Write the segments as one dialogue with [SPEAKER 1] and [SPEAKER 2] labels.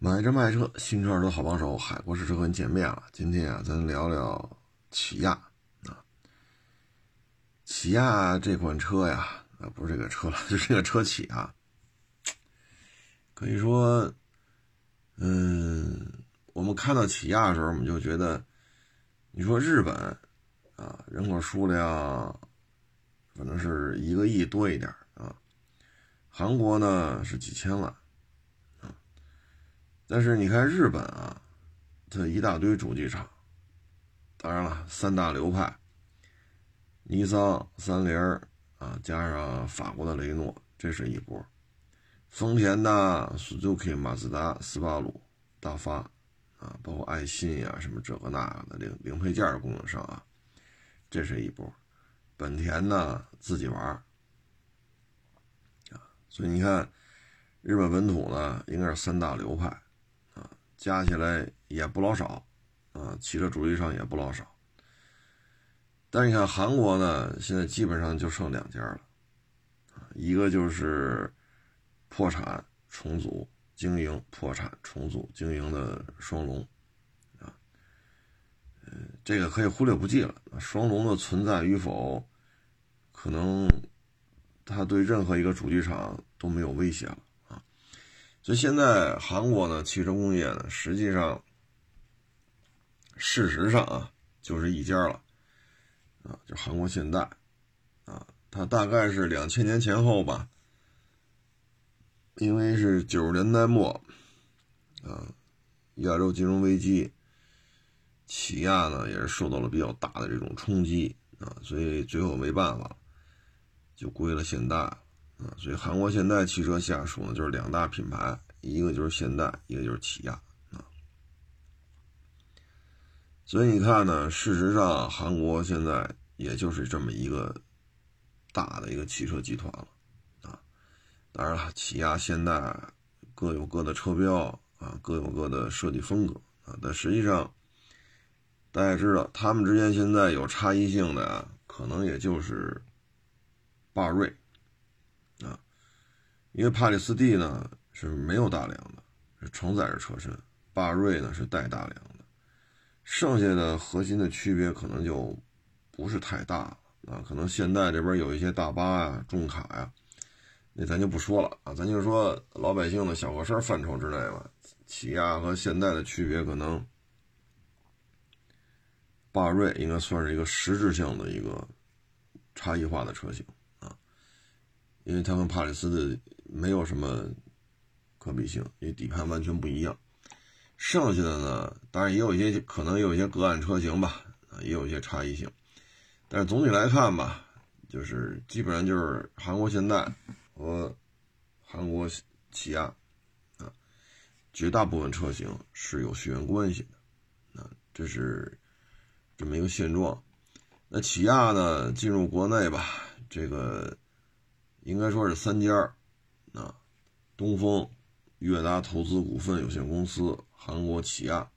[SPEAKER 1] 买车卖车，新车二手好帮手，海阔试车和您见面了。今天啊，咱聊聊起亚啊。起亚这款车呀，啊不是这个车了，就 是这个车企啊。可以说，嗯，我们看到起亚的时候，我们就觉得，你说日本啊，人口数量反正是一个亿多一点啊，韩国呢是几千万。但是你看日本啊，它一大堆主机厂，当然了，三大流派，尼桑、三菱啊，加上法国的雷诺，这是一波；丰田的 Suzuki、马自达、斯巴鲁、大发啊，包括爱信呀，什么这个那个的零零配件供应商啊，这是一波；本田呢自己玩啊，所以你看，日本本土呢应该是三大流派。加起来也不老少，啊，汽车主机厂也不老少。但是你看韩国呢，现在基本上就剩两家了，一个就是破产重组经营、破产重组经营的双龙，啊，呃，这个可以忽略不计了。双龙的存在与否，可能它对任何一个主机厂都没有威胁了。所以现在韩国呢，汽车工业呢，实际上，事实上啊，就是一家了，啊，就韩国现代，啊，它大概是两千年前后吧，因为是九十年代末，啊，亚洲金融危机，起亚呢也是受到了比较大的这种冲击啊，所以最后没办法，就归了现代。啊，所以韩国现代汽车下属呢，就是两大品牌，一个就是现代，一个就是起亚啊。所以你看呢，事实上韩国现在也就是这么一个大的一个汽车集团了啊。当然了，起亚、现代各有各的车标啊，各有各的设计风格啊。但实际上，大家知道，他们之间现在有差异性的啊，可能也就是霸瑞。因为帕里斯蒂呢是没有大梁的，是承载着车身；霸瑞呢是带大梁的，剩下的核心的区别可能就不是太大了啊。可能现代这边有一些大巴呀、重卡呀，那咱就不说了啊，咱就说老百姓的小客车范畴之内吧。起亚和现代的区别，可能霸瑞应该算是一个实质性的一个差异化的车型啊，因为它跟帕里斯的。没有什么可比性，因为底盘完全不一样。剩下的呢，当然也有一些可能有一些个案车型吧，啊，也有一些差异性。但是总体来看吧，就是基本上就是韩国现代和韩国起亚啊，绝大部分车型是有血缘关系的，啊，这是这么一个现状。那起亚呢，进入国内吧，这个应该说是三家。东风悦达投资股份有限公司、韩国起亚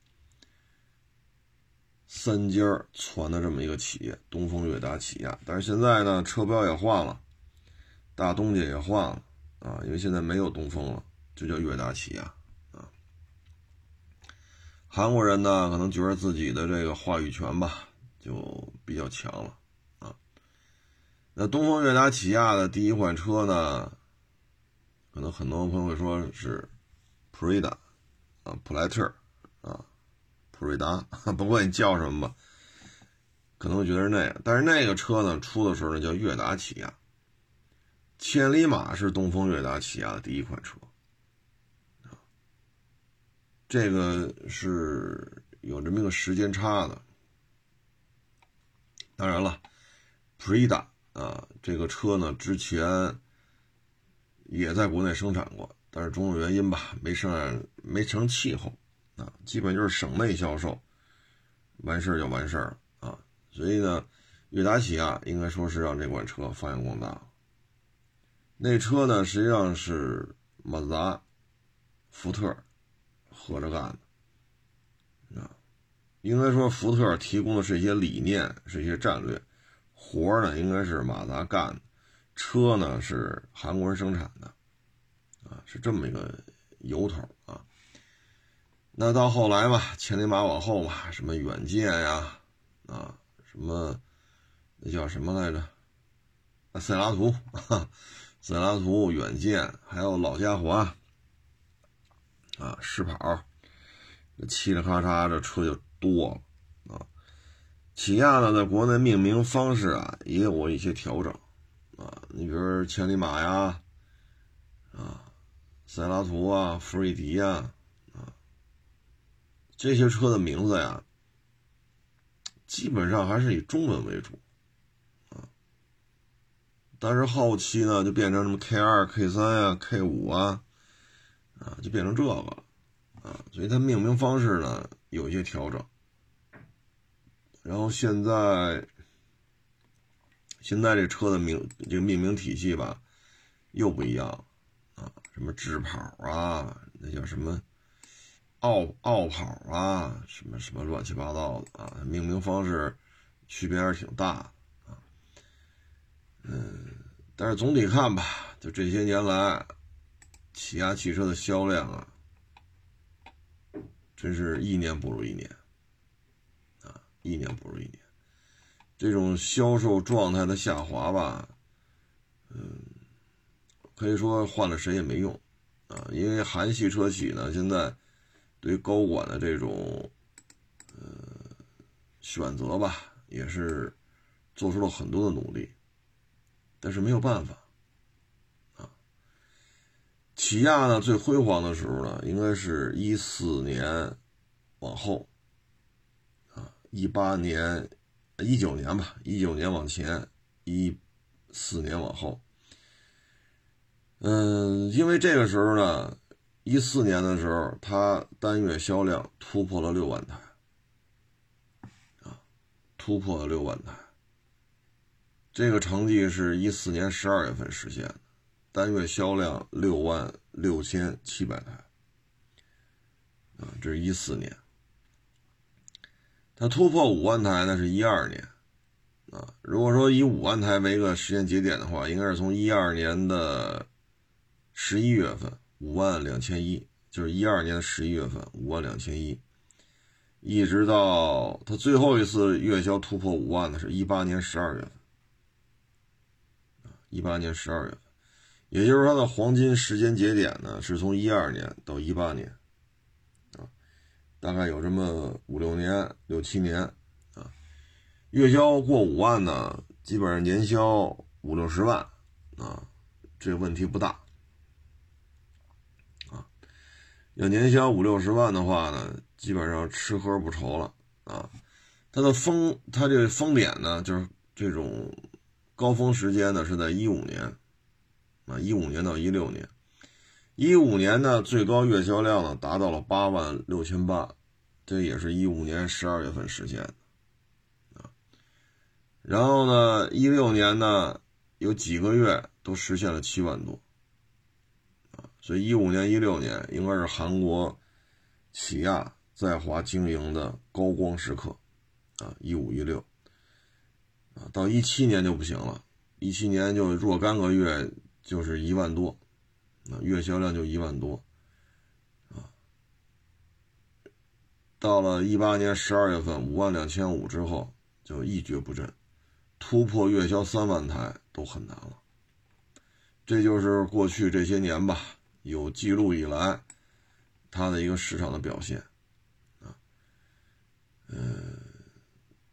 [SPEAKER 1] 三家传的这么一个企业，东风悦达起亚。但是现在呢，车标也换了，大东家也换了啊，因为现在没有东风了，就叫悦达起亚啊。韩国人呢，可能觉得自己的这个话语权吧，就比较强了啊。那东风悦达起亚的第一款车呢？可能很多朋友会说是普瑞达啊，普莱特啊，普瑞达，不管你叫什么吧，可能会觉得是那样。但是那个车呢，出的时候呢叫悦达起亚，千里马是东风悦达起亚的第一款车这个是有这么一个时间差的。当然了，普瑞达啊，这个车呢之前。也在国内生产过，但是种种原因吧，没上没成气候啊，基本就是省内销售，完事儿就完事儿了啊。所以呢，悦达起亚应该说是让这款车发扬光大。那车呢，实际上是马自达、福特合着干的啊。应该说，福特提供的是一些理念，是一些战略，活呢应该是马自达干的。车呢是韩国人生产的，啊，是这么一个由头啊。那到后来吧，千里马往后嘛，什么远见呀，啊，什么那叫什么来着？塞拉图啊，塞拉图、远见，还有老家伙啊，狮跑，这嘁哩喀嚓，这车就多了啊。起亚呢，在国内命名方式啊，也有过一些调整啊。你比如千里马呀，啊，塞拉图啊，福瑞迪呀，啊，这些车的名字呀，基本上还是以中文为主啊。但是后期呢，就变成什么 K 二、K 三呀、K 五啊，啊，就变成这个了啊。所以它命名方式呢，有一些调整。然后现在，现在这车的名这个命名体系吧，又不一样啊，什么智跑啊，那叫什么奥奥跑啊，什么什么乱七八糟的啊，命名方式区别还是挺大啊。嗯，但是总体看吧，就这些年来，起亚汽车的销量啊，真是一年不如一年啊。一年不如一年，这种销售状态的下滑吧，嗯，可以说换了谁也没用啊。因为韩系车企呢，现在对高管的这种呃选择吧，也是做出了很多的努力，但是没有办法啊。起亚呢，最辉煌的时候呢，应该是一四年往后啊。一八年、一九年吧，一九年往前，一四年往后。嗯，因为这个时候呢，一四年的时候，它单月销量突破了六万台，啊，突破了六万台。这个成绩是一四年十二月份实现的，单月销量六万六千七百台，啊，这是一四年。它突破五万台，呢是一二年，啊，如果说以五万台为一个时间节点的话，应该是从一二年的十一月份五万两千一，就是一二年的十一月份五万两千一，一直到它最后一次月销突破五万的是一八年十二月份，一八年十二月份，也就是它的黄金时间节点呢，是从一二年到一八年。大概有这么五六年、六七年，啊，月销过五万呢，基本上年销五六十万，啊，这问题不大，啊，要年销五六十万的话呢，基本上吃喝不愁了，啊，它的峰，它这个峰点呢，就是这种高峰时间呢，是在一五年，啊，一五年到一六年。一五年呢，最高月销量呢达到了八万六千八，这也是一五年十二月份实现的啊。然后呢，一六年呢有几个月都实现了七万多啊，所以一五年、一六年应该是韩国起亚在华经营的高光时刻啊，一五一六啊，到一七年就不行了，一七年就若干个月就是一万多。那月销量就一万多，啊，到了一八年十二月份五万两千五之后就一蹶不振，突破月销三万台都很难了。这就是过去这些年吧，有记录以来它的一个市场的表现，啊，嗯，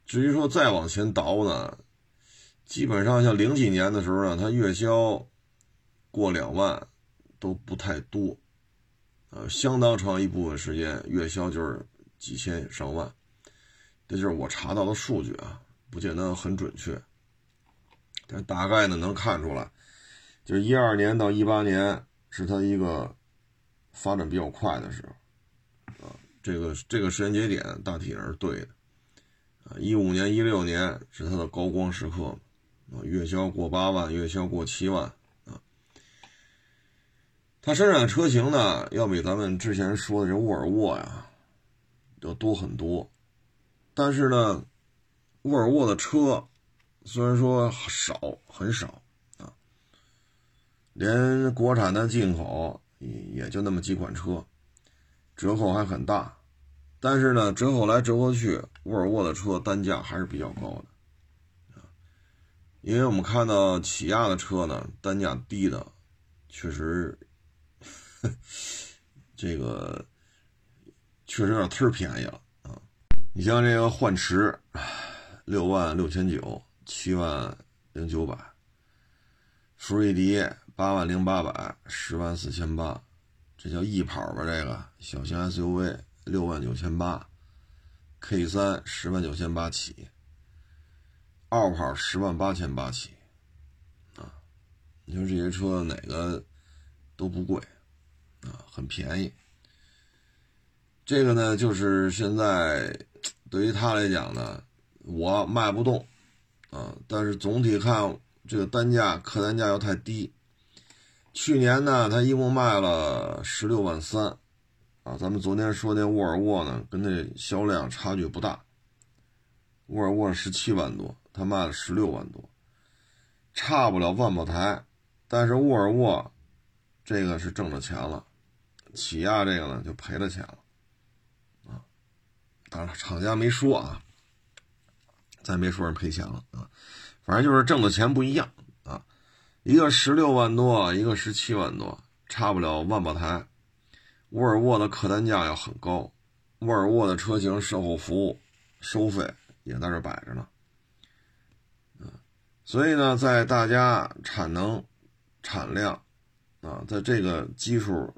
[SPEAKER 1] 至于说再往前倒呢，基本上像零几年的时候呢，它月销过两万。都不太多，呃，相当长一部分时间月销就是几千上万，这就是我查到的数据啊，不见得很准确，但大概呢能看出来，就是一二年到一八年是它一个发展比较快的时候，啊，这个这个时间节点大体上是对的，啊，一五年一六年是它的高光时刻，啊，月销过八万，月销过七万。它生产的车型呢，要比咱们之前说的这沃尔沃呀，要多很多。但是呢，沃尔沃的车虽然说少很少啊，连国产的进口也也就那么几款车，折扣还很大，但是呢，折扣来折扣去，沃尔沃的车单价还是比较高的，因为我们看到起亚的车呢，单价低的，确实，这个确实有点忒便宜了啊！你像这个幻驰，六万六千九，七万零九百。福瑞迪八万零八百，十万四千八，这叫易跑吧？这个小型 SUV 六万九千八，K 三十万九千八起，傲跑十万八千八起，啊，你说这些车哪个都不贵，啊，很便宜。这个呢，就是现在对于他来讲呢，我卖不动，啊，但是总体看。这个单价客单价又太低，去年呢，他一共卖了十六万三，啊，咱们昨天说那沃尔沃呢，跟那销量差距不大，沃尔沃十七万多，他卖了十六万多，差不了万把台，但是沃尔沃这个是挣着钱了，起亚这个呢就赔了钱了，啊，当然厂家没说啊，咱没说人赔钱了啊。反正就是挣的钱不一样啊，一个十六万多，一个十七万多，差不了万把台。沃尔沃的客单价要很高，沃尔沃的车型售后服务收费也在这摆着呢。所以呢，在大家产能、产量啊，在这个基数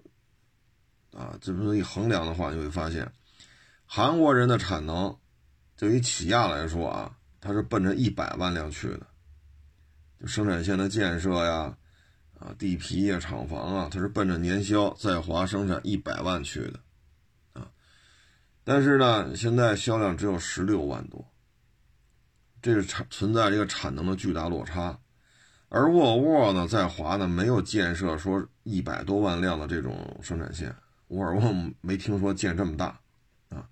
[SPEAKER 1] 啊，这么一衡量的话，就会发现，韩国人的产能对于起亚来说啊。它是奔着一百万辆去的，就生产线的建设呀，啊，地皮呀，厂房啊，它是奔着年销在华生产一百万去的，啊，但是呢，现在销量只有十六万多，这是产存在这个产能的巨大落差，而沃尔沃呢，在华呢没有建设说一百多万辆的这种生产线，沃尔沃没听说建这么大啊。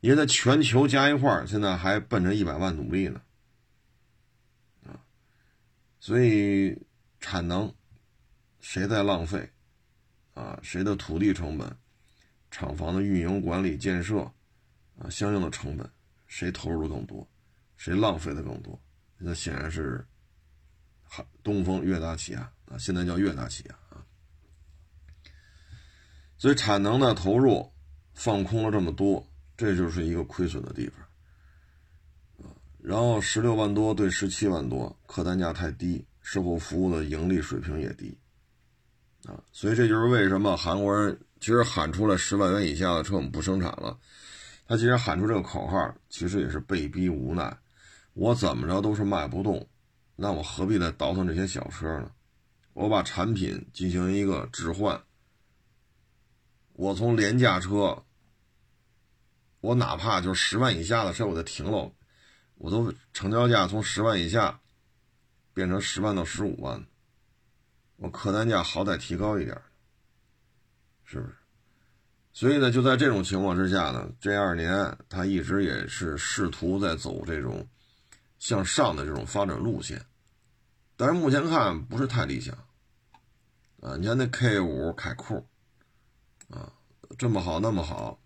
[SPEAKER 1] 因为它全球加一块儿，现在还奔着一百万努力呢，啊，所以产能谁在浪费啊？谁的土地成本、厂房的运营管理建设啊，相应的成本，谁投入的更多，谁浪费的更多？那显然是东风悦达起亚啊，现在叫悦达起亚，所以产能的投入放空了这么多。这就是一个亏损的地方，然后十六万多对十七万多，客单价太低，售后服务的盈利水平也低，啊，所以这就是为什么韩国人其实喊出来十万元以下的车我们不生产了，他其实喊出这个口号，其实也是被逼无奈，我怎么着都是卖不动，那我何必再倒腾这些小车呢？我把产品进行一个置换，我从廉价车。我哪怕就是十万以下的车，我再停了，我都成交价从十万以下变成十万到十五万，我客单价好歹提高一点，是不是？所以呢，就在这种情况之下呢，这二年他一直也是试图在走这种向上的这种发展路线，但是目前看不是太理想啊。你看那 K 五凯酷啊，这么好那么好。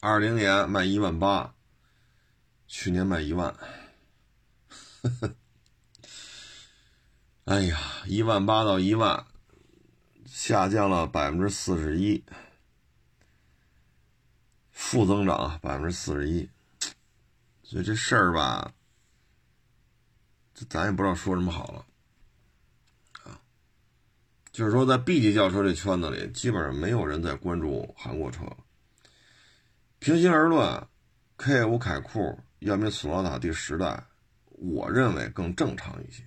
[SPEAKER 1] 二零年卖一万八，去年卖一万，哎呀，一万八到一万，下降了百分之四十一，负增长百分之四十一，所以这事儿吧，这咱也不知道说什么好了，就是说在 B 级轿车这圈子里，基本上没有人在关注韩国车。平心而论，K5 凯酷要比索纳塔第十代，我认为更正常一些。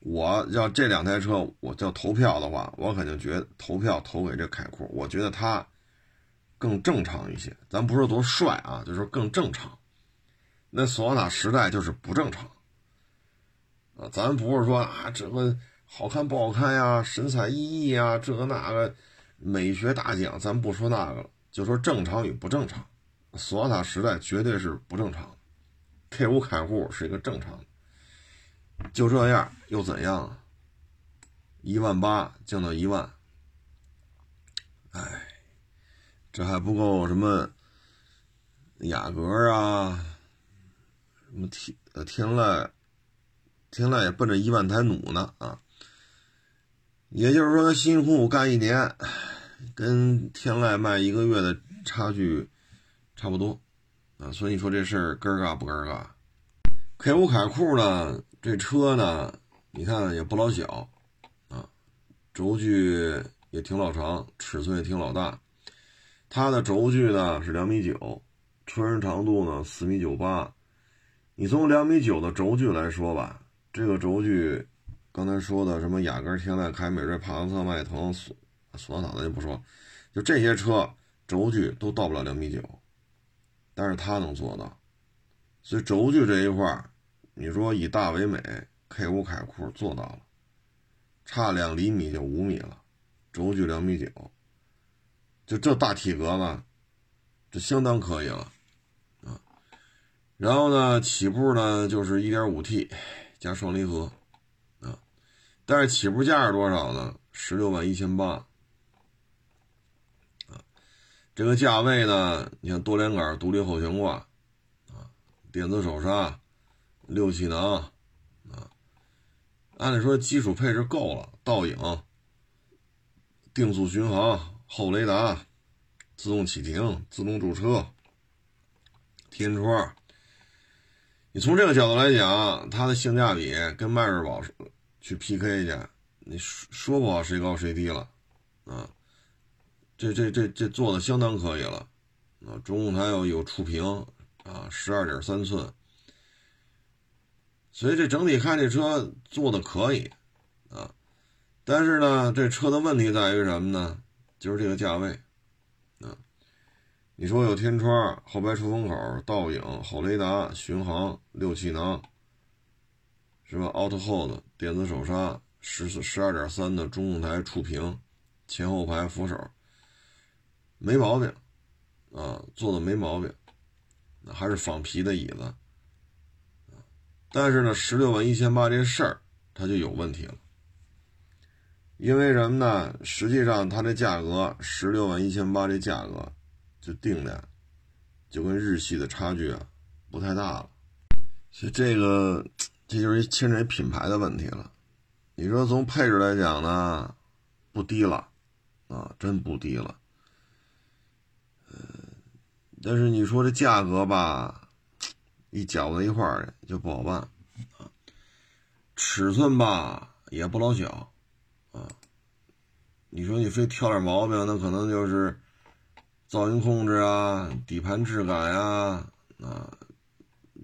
[SPEAKER 1] 我要这两台车，我叫投票的话，我肯定觉得投票投给这凯酷，我觉得它更正常一些。咱不说多帅啊，就说更正常。那索纳塔十代就是不正常啊，咱不是说啊这个好看不好看呀，神采奕奕呀，这个那个美学大奖，咱不说那个了。就说正常与不正常，索纳塔时代绝对是不正常，K5 凯酷是一个正常的，就这样又怎样？一万八降到一万，哎，这还不够什么雅阁啊，什么天呃天籁，天籁也奔着一万台努呢啊。也就是说，辛辛苦苦干一年，跟天籁卖一个月的差距差不多啊。所以你说这事儿尴尬不尴尬？K 五凯酷呢，这车呢，你看也不老小啊，轴距也挺老长，尺寸也挺老大。它的轴距呢是两米九，车身长度呢四米九八。你从两米九的轴距来说吧，这个轴距，刚才说的什么雅阁、天籁、凯美瑞、帕萨特、迈腾、索索纳塔咱就不说，就这些车轴距都到不了两米九，但是它能做到。所以轴距这一块你说以大为美，K 五凯酷做到了，差两厘米就五米了，轴距两米九。就这大体格子，这相当可以了，啊，然后呢，起步呢就是 1.5T 加双离合，但是起步价是多少呢？十六万一千八，啊，这个价位呢，你看多连杆独立后悬挂，啊，电子手刹，六气囊，啊，按理说基础配置够了，倒影，定速巡航。后雷达、自动启停、自动驻车、天窗，你从这个角度来讲，它的性价比跟迈锐宝去 PK 去，你说说不好谁高谁低了啊？这这这这做的相当可以了啊！中控台有有触屏啊，十二点三寸，所以这整体看这车做的可以啊，但是呢，这车的问题在于什么呢？就是这个价位，啊，你说有天窗、后排出风口、倒影、后雷达、巡航、六气囊，是吧？Auto Hold 电子手刹，十四十二点三的中控台触屏，前后排扶手，没毛病，啊，做的没毛病，还是仿皮的椅子，但是呢，十六万一千八这事儿，它就有问题了。因为什么呢？实际上，它这价格十六万一千八，这价格就定的，就跟日系的差距啊不太大了。所以这个，这就是一牵扯品牌的问题了。你说从配置来讲呢，不低了，啊，真不低了。呃，但是你说这价格吧，一搅在一块儿就不好办啊。尺寸吧也不老小。啊，你说你非挑点毛病，那可能就是噪音控制啊、底盘质感呀、啊，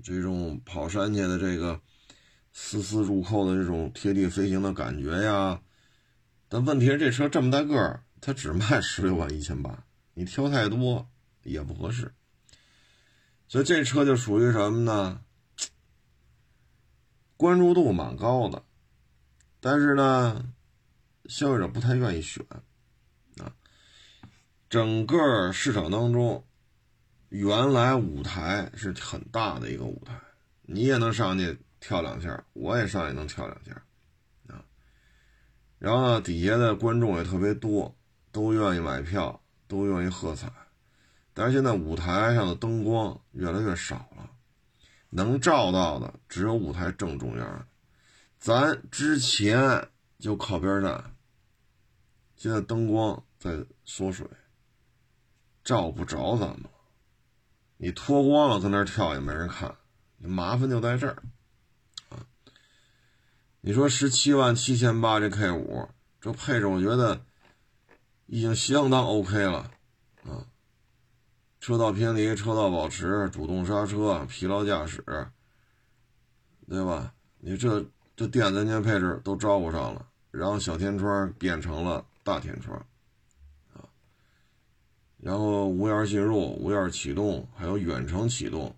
[SPEAKER 1] 这种跑山去的这个丝丝入扣的这种贴地飞行的感觉呀。但问题是这车这么大个儿，它只卖 十六万一千八，你挑太多也不合适。所以这车就属于什么呢？关注度蛮高的，但是呢。消费者不太愿意选，啊，整个市场当中，原来舞台是很大的一个舞台，你也能上去跳两下，我也上去能跳两下，啊，然后呢，底下的观众也特别多，都愿意买票，都愿意喝彩，但是现在舞台上的灯光越来越少了，能照到的只有舞台正中央，咱之前就靠边站。现在灯光在缩水，照不着咱们。你脱光了在那儿跳也没人看，麻烦就在这儿。你说十七万七千八这 K 五，这配置我觉得已经相当 OK 了啊。车道偏离、车道保持、主动刹车、疲劳驾驶，对吧？你这这电子安全配置都招呼上了，然后小天窗变成了。大天窗，啊，然后无钥匙进入、无钥匙启动，还有远程启动，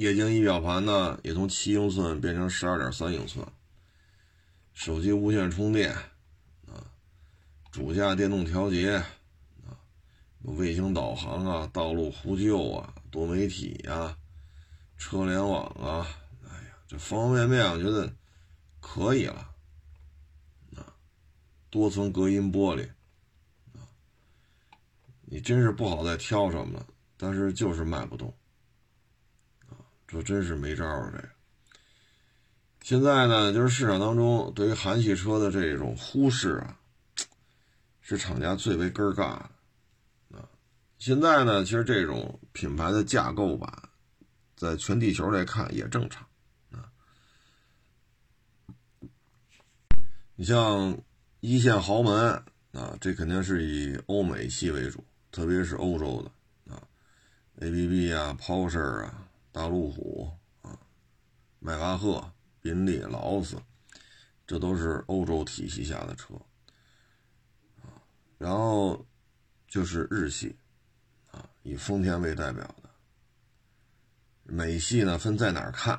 [SPEAKER 1] 液晶仪表盘呢也从七英寸变成十二点三英寸，手机无线充电，啊，主驾电动调节，啊，卫星导航啊、道路呼救啊、多媒体呀、车联网啊，哎呀，这方方面面我觉得可以了啊。多层隔音玻璃，啊，你真是不好再挑什么了，但是就是卖不动，这真是没招儿。这现在呢，就是市场当中对于韩系车的这种忽视啊，是厂家最为根儿尬的啊。现在呢，其实这种品牌的架构吧，在全地球来看也正常啊。你像一线豪门啊，这肯定是以欧美系为主。特别是欧洲的啊，A B B 啊，Porsche 啊，大路虎啊，迈巴赫、宾利、劳斯，这都是欧洲体系下的车啊。然后就是日系啊，以丰田为代表的。美系呢分在哪儿看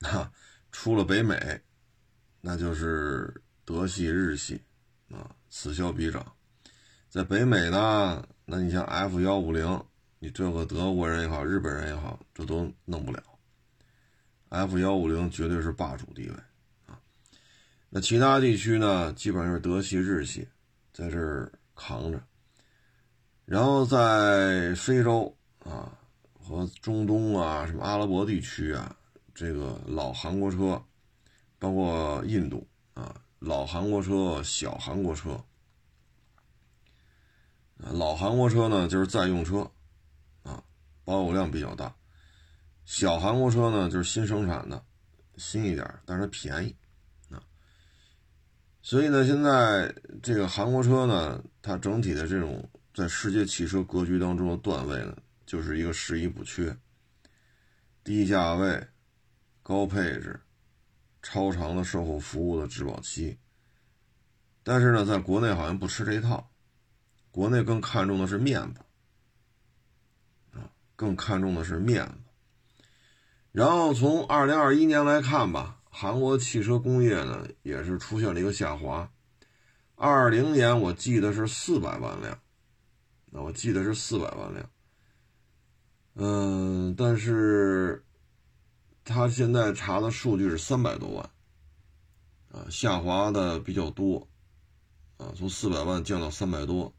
[SPEAKER 1] 啊？出了北美，那就是德系、日系啊，此消彼长。在北美呢？那你像 F 幺五零，你这个德国人也好，日本人也好，这都弄不了。F 幺五零绝对是霸主地位啊。那其他地区呢，基本上是德系、日系在这儿扛着。然后在非洲啊和中东啊，什么阿拉伯地区啊，这个老韩国车，包括印度啊，老韩国车、小韩国车。老韩国车呢，就是在用车，保有量比较大；小韩国车呢，就是新生产的，新一点，但是便宜，啊。所以呢，现在这个韩国车呢，它整体的这种在世界汽车格局当中的段位呢，就是一个十一不缺，低价位、高配置、超长的售后服务的质保期。但是呢，在国内好像不吃这一套。国内更看重的是面子，更看重的是面子。然后从二零二一年来看吧，韩国汽车工业呢也是出现了一个下滑。二零年我记得是四百万辆，那我记得是四百万辆。嗯，但是他现在查的数据是三百多万，啊，下滑的比较多，啊，从四百万降到三百多。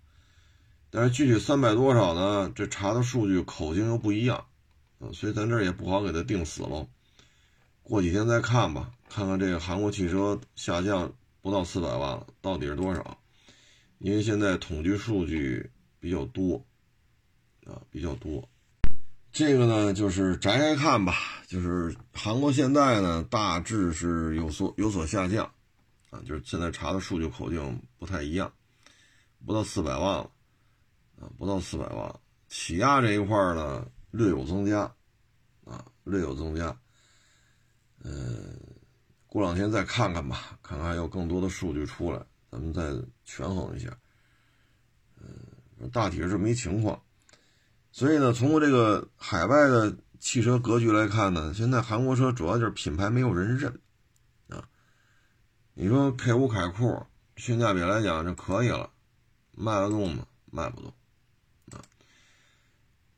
[SPEAKER 1] 但是具体三百多少呢？这查的数据口径又不一样，啊，所以咱这也不好给它定死喽。过几天再看吧，看看这个韩国汽车下降不到四百万了，到底是多少？因为现在统计数据比较多，啊，比较多。这个呢，就是摘开看吧，就是韩国现在呢，大致是有所有所下降，啊，就是现在查的数据口径不太一样，不到四百万了。不到四百万，起亚这一块呢略有增加，啊，略有增加。嗯，过两天再看看吧，看看还有更多的数据出来，咱们再权衡一下。嗯，大体是这么一情况。所以呢，从这个海外的汽车格局来看呢，现在韩国车主要就是品牌没有人认，啊，你说 K 五凯酷性价比来讲就可以了，卖得动吗？卖不动。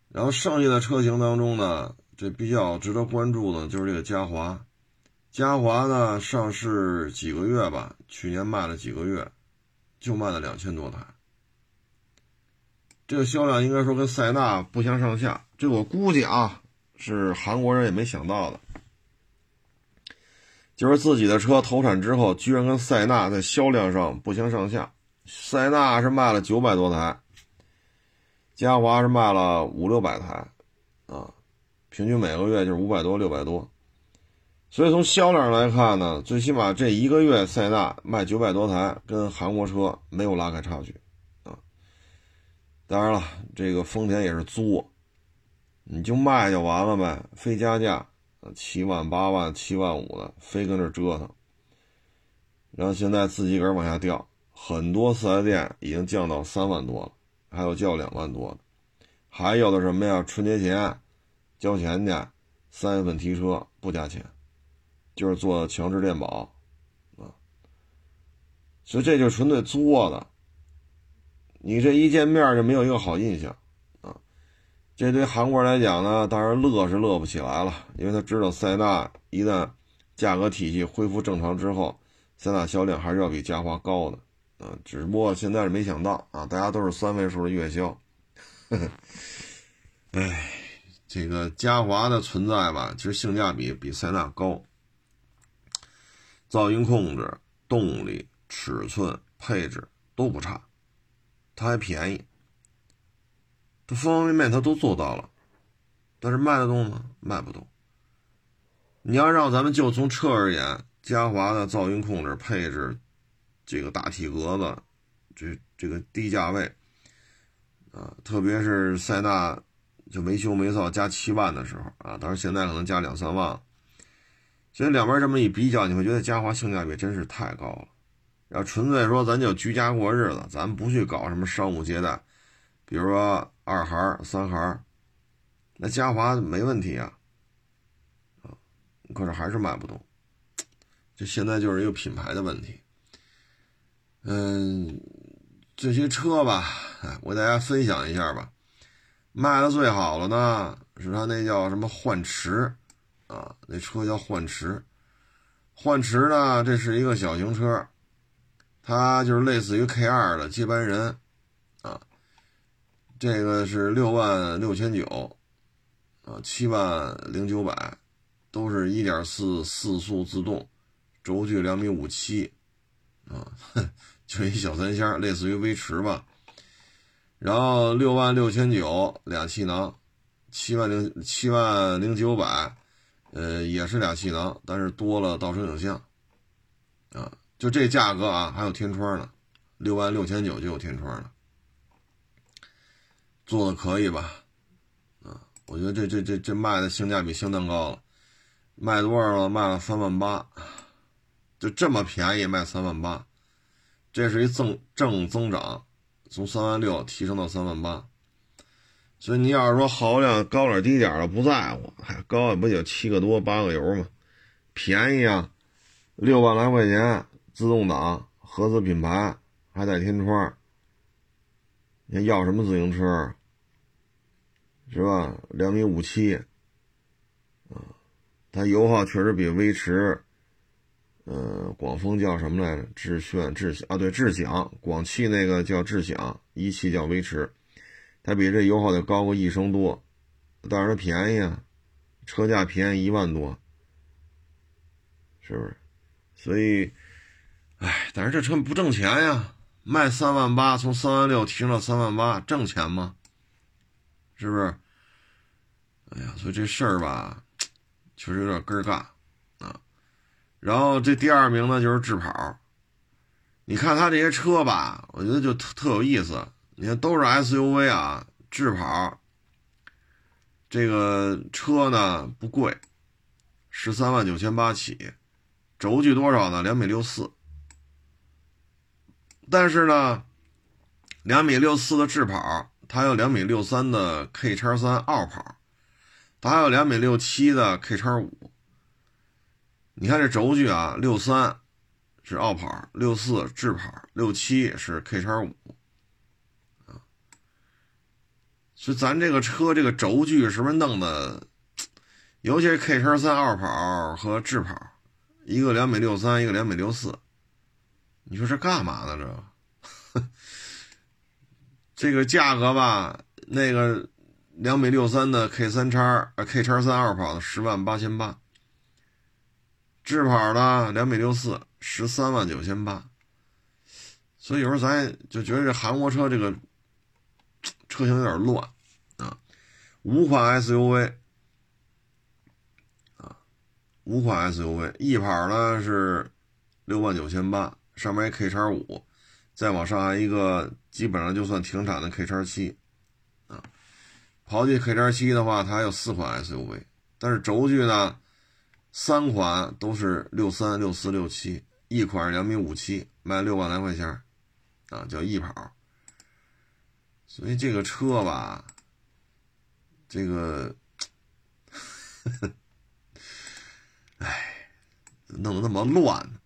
[SPEAKER 1] 然后剩下的车型当中呢，这比较值得关注的就是这个嘉华。嘉华呢上市几个月吧，去年卖了几个月，就卖了两千多台。这个销量应该说跟塞纳不相上下。这我估计啊，是韩国人也没想到的，就是自己的车投产之后，居然跟塞纳在销量上不相上下。塞纳是卖了九百多台。嘉华是卖了五六百台，啊，平均每个月就是五百多、六百多，所以从销量来看呢，最起码这一个月塞纳卖九百多台，跟韩国车没有拉开差距，啊，当然了，这个丰田也是作，你就卖就完了呗，非加价，七万、八万、七万五的，非跟这折腾，然后现在自己个儿往下掉，很多四 S 店已经降到三万多了。还有交两万多的，还有的什么呀？春节前交钱去，三月份提车不加钱，就是做强制电保啊。所以这就纯粹作的。你这一见面就没有一个好印象啊。这对韩国人来讲呢，当然乐是乐不起来了，因为他知道塞纳一旦价格体系恢复正常之后，塞纳销量还是要比嘉华高的。啊，只不过现在是没想到啊，大家都是三位数的月销，哎，这个嘉华的存在吧，其实性价比比塞纳高，噪音控制、动力、尺寸、配置都不差，它还便宜，它方方面面它都做到了，但是卖得动吗？卖不动。你要让咱们就从车而言，嘉华的噪音控制、配置，这个大体格子，这这个低价位。啊，特别是塞纳就没修没造加七万的时候啊，当然现在可能加两三万。所以两边这么一比较，你会觉得嘉华性价比真是太高了。要纯粹说咱就居家过日子，咱不去搞什么商务接待，比如说二孩、三孩，那嘉华没问题啊。啊，可是还是卖不动。这现在就是一个品牌的问题。嗯。这些车吧，哎，我给大家分享一下吧。卖的最好的呢，是它那叫什么幻驰，啊，那车叫幻驰。幻驰呢，这是一个小型车，它就是类似于 K2 的接班人，啊，这个是六万六千九，啊，七万零九百，都是一点四四速自动，轴距两米五七，啊。哼 就一小三厢，类似于威驰吧。然后六万六千九俩气囊，七万零七万零九百，呃，也是俩气囊，但是多了倒车影像。啊，就这价格啊，还有天窗呢，六万六千九就有天窗了，做的可以吧？啊，我觉得这这这这卖的性价比相当高了，卖多少了？卖了三万八，就这么便宜卖三万八。这是一增正增长，从三万六提升到三万八，所以你要是说耗油量高点低点的不在乎，还高也不就七个多八个油吗？便宜啊，六万来块钱，自动挡，合资品牌，还带天窗，你要什么自行车？是吧？两米五七，啊，它油耗确实比威驰。呃，广丰叫什么来着？智炫、智享啊，对，智享。广汽那个叫智享，一汽叫威驰，它比这油耗得高个一升多，但是它便宜啊，车价便宜一万多，是不是？所以，哎，但是这车不挣钱呀，卖三万八，从三万六提升到三万八，挣钱吗？是不是？哎呀，所以这事儿吧，确实有点根儿干。然后这第二名呢就是智跑，你看它这些车吧，我觉得就特特有意思。你看都是 SUV 啊，智跑这个车呢不贵，十三万九千八起，轴距多少呢？两米六四。但是呢，两米六四的智跑，它有两米六三的 K 叉三傲跑，它还有两米六七的 K 叉五。你看这轴距啊，六三是奥跑，六四智跑，六七是 K 叉五啊。所以咱这个车这个轴距是不是弄的？尤其是 K 叉三奥跑和智跑，一个两米六三，一个两米六四，你说这干嘛呢？这 这个价格吧，那个两米六三的 K 三叉 K 叉三奥跑的十万八千八。智跑的两米六四，十三万九千八，所以有时候咱就觉得这韩国车这个车型有点乱啊。五款 SUV 啊，五款 SUV，一跑呢是六万九千八，上面一 K 叉五，再往上还一个基本上就算停产的 K 叉七啊。刨去 K 叉七的话，它还有四款 SUV，但是轴距呢？三款都是六三、六四、六七，一款两米五七，卖六万来块钱，啊，叫翼跑。所以这个车吧，这个，哎，弄得那么乱，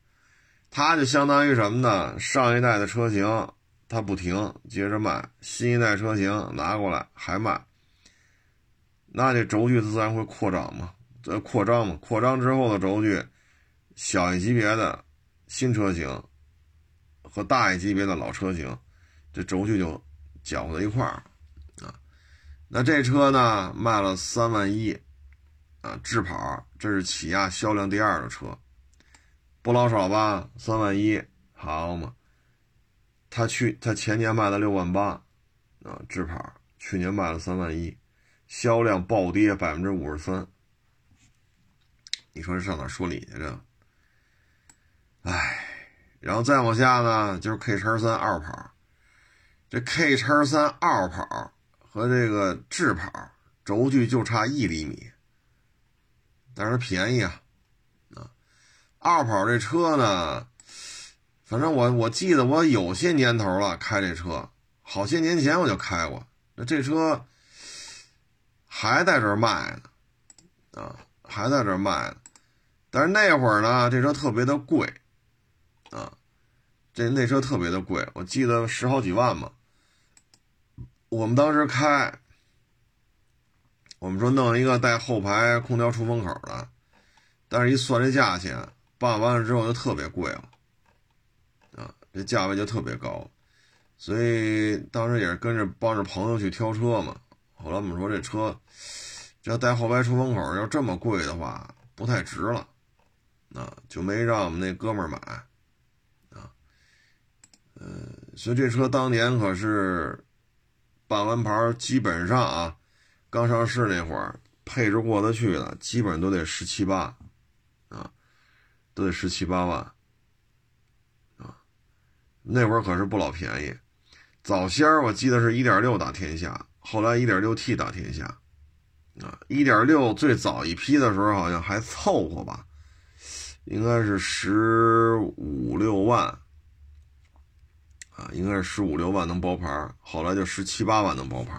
[SPEAKER 1] 它就相当于什么呢？上一代的车型它不停，接着卖，新一代车型拿过来还卖，那这轴距自然会扩张嘛。这扩张嘛，扩张之后的轴距，小一级别的新车型和大一级别的老车型，这轴距就搅和在一块儿啊。那这车呢卖了三万一，啊，智跑，这是起亚销量第二的车，不老少吧？三万一，好嘛？他去他前年卖了六万八，啊，智跑去年卖了三万一，销量暴跌百分之五十三。你说这上哪说理去？这，唉，然后再往下呢，就是 K 叉三二跑，这 K 叉三二跑和这个智跑轴距就差一厘米，但是便宜啊，啊，二跑这车呢，反正我我记得我有些年头了开这车，好些年前我就开过，那这车还在这卖呢，啊，还在这卖呢。但是那会儿呢，这车特别的贵，啊，这那车特别的贵，我记得十好几万嘛。我们当时开，我们说弄一个带后排空调出风口的，但是一算这价钱，办完了之后就特别贵了，啊，这价位就特别高，所以当时也是跟着帮着朋友去挑车嘛。后来我们说这车，这要带后排出风口要这么贵的话，不太值了。啊，就没让我们那哥们儿买，啊，呃，所以这车当年可是办完牌，基本上啊，刚上市那会儿，配置过得去的，基本上都得十七八，啊，都得十七八万，啊，那会儿可是不老便宜。早先我记得是一点六打天下，后来一点六 T 打天下，啊，一点六最早一批的时候好像还凑合吧。应该是十五六万，啊，应该是十五六万能包牌后来就十七八万能包牌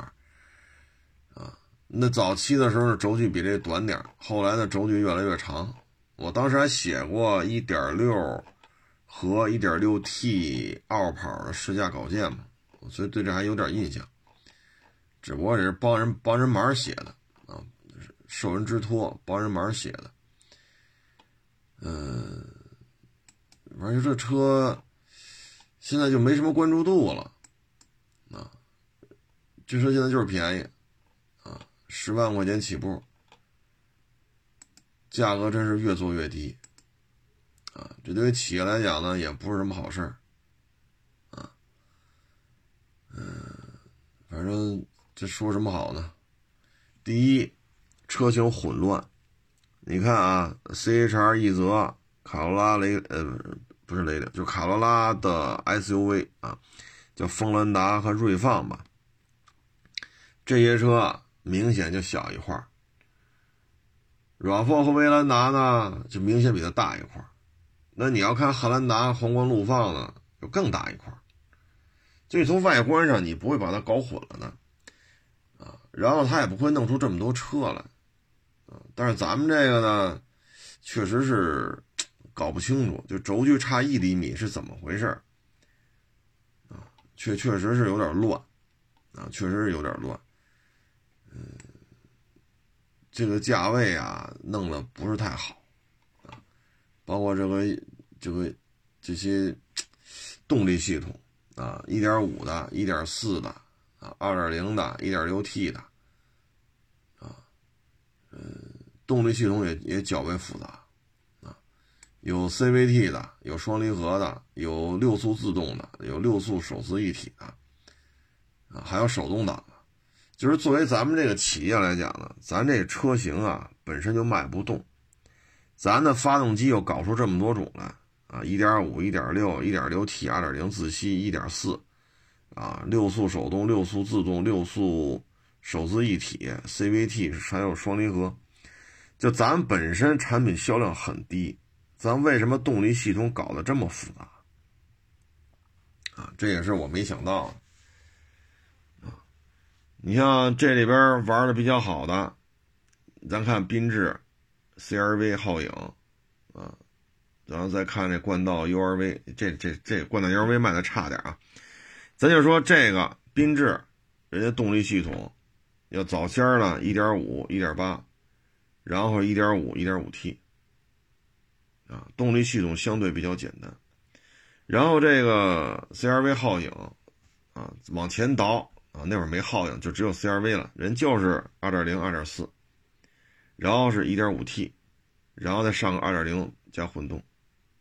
[SPEAKER 1] 啊，那早期的时候轴距比这短点后来呢轴距越来越长。我当时还写过一点六和一点六 T 二跑的试驾稿件嘛，所以对这还有点印象。只不过也是帮人帮人忙写的啊，受人之托帮人忙写的。嗯，反正这车现在就没什么关注度了，啊，这车现在就是便宜，啊，十万块钱起步，价格真是越做越低，啊，这对于企业来讲呢，也不是什么好事，啊，嗯，反正这说什么好呢？第一，车型混乱。你看啊，C H R 一泽、卡罗拉雷呃不是雷凌，就卡罗拉的 S U V 啊，叫锋兰达和锐放吧。这些车明显就小一块儿，RAV4 和威兰达呢就明显比它大一块儿。那你要看汉兰达、皇冠陆放呢，就更大一块儿。所以从外观上，你不会把它搞混了呢，啊，然后它也不会弄出这么多车来。但是咱们这个呢，确实是搞不清楚，就轴距差一厘米是怎么回事啊？确确实是有点乱啊，确实是有点乱。嗯，这个价位啊，弄得不是太好啊，包括这个这个这些动力系统啊，一点五的、一点四的啊、二点零的、一点六 T 的啊，嗯。动力系统也也较为复杂，啊，有 CVT 的，有双离合的，有六速自动的，有六速手自一体的，啊，还有手动挡的。就是作为咱们这个企业来讲呢，咱这车型啊本身就卖不动，咱的发动机又搞出这么多种来，啊，一点五、一点六、一点六 T、二点零自吸、一点四，啊，六速手动、六速自动、六速手自一体、CVT 还有双离合。就咱本身产品销量很低，咱为什么动力系统搞得这么复杂？啊，这也是我没想到的。啊，你像这里边玩的比较好的，咱看缤智、CRV、皓影，啊，然后再看这冠道 URV，这这这冠道 URV 卖的差点啊。咱就说这个缤智，人家动力系统要早先呢，一点五、一点八。然后一点五、一点五 T，啊，动力系统相对比较简单。然后这个 CRV 皓影，啊，往前倒啊，那会儿没皓影，就只有 CRV 了，人就是2.0、2.4，然后是 1.5T，然后再上个2.0加混动，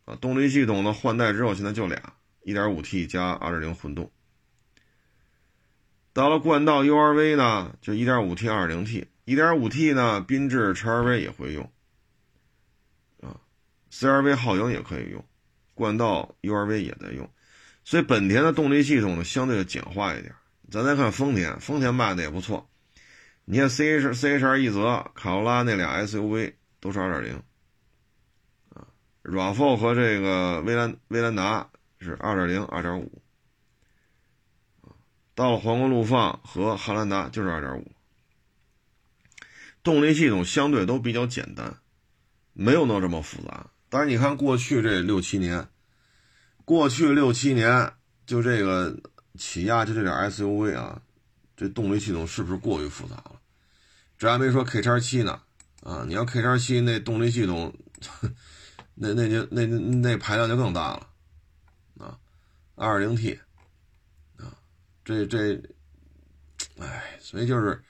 [SPEAKER 1] 啊，动力系统呢换代之后现在就俩，1.5T 加2.0混动。到了冠道 URV 呢，就一点五 T、二点零 T 1.5T、呢缤智 XRV 也会用，啊，CRV 皓影也可以用，冠道 URV 也在用，所以本田的动力系统呢相对的简化一点。咱再看丰田，丰田卖的也不错，你看 CH CHR 一泽、卡罗拉那俩 SUV 都是2.0，啊，RAV4 和这个威兰威兰达是2.0、2.5。到了皇冠陆放和汉兰达就是二点五，动力系统相对都比较简单，没有那这么复杂。但是你看过去这六七年，过去六七年就这个起亚就这点 SUV 啊，这动力系统是不是过于复杂了？这还没说 K 叉七呢啊！你要 K 叉七那动力系统，那那就那那排量就更大了啊，二零 T 啊。这这，哎，所以就是，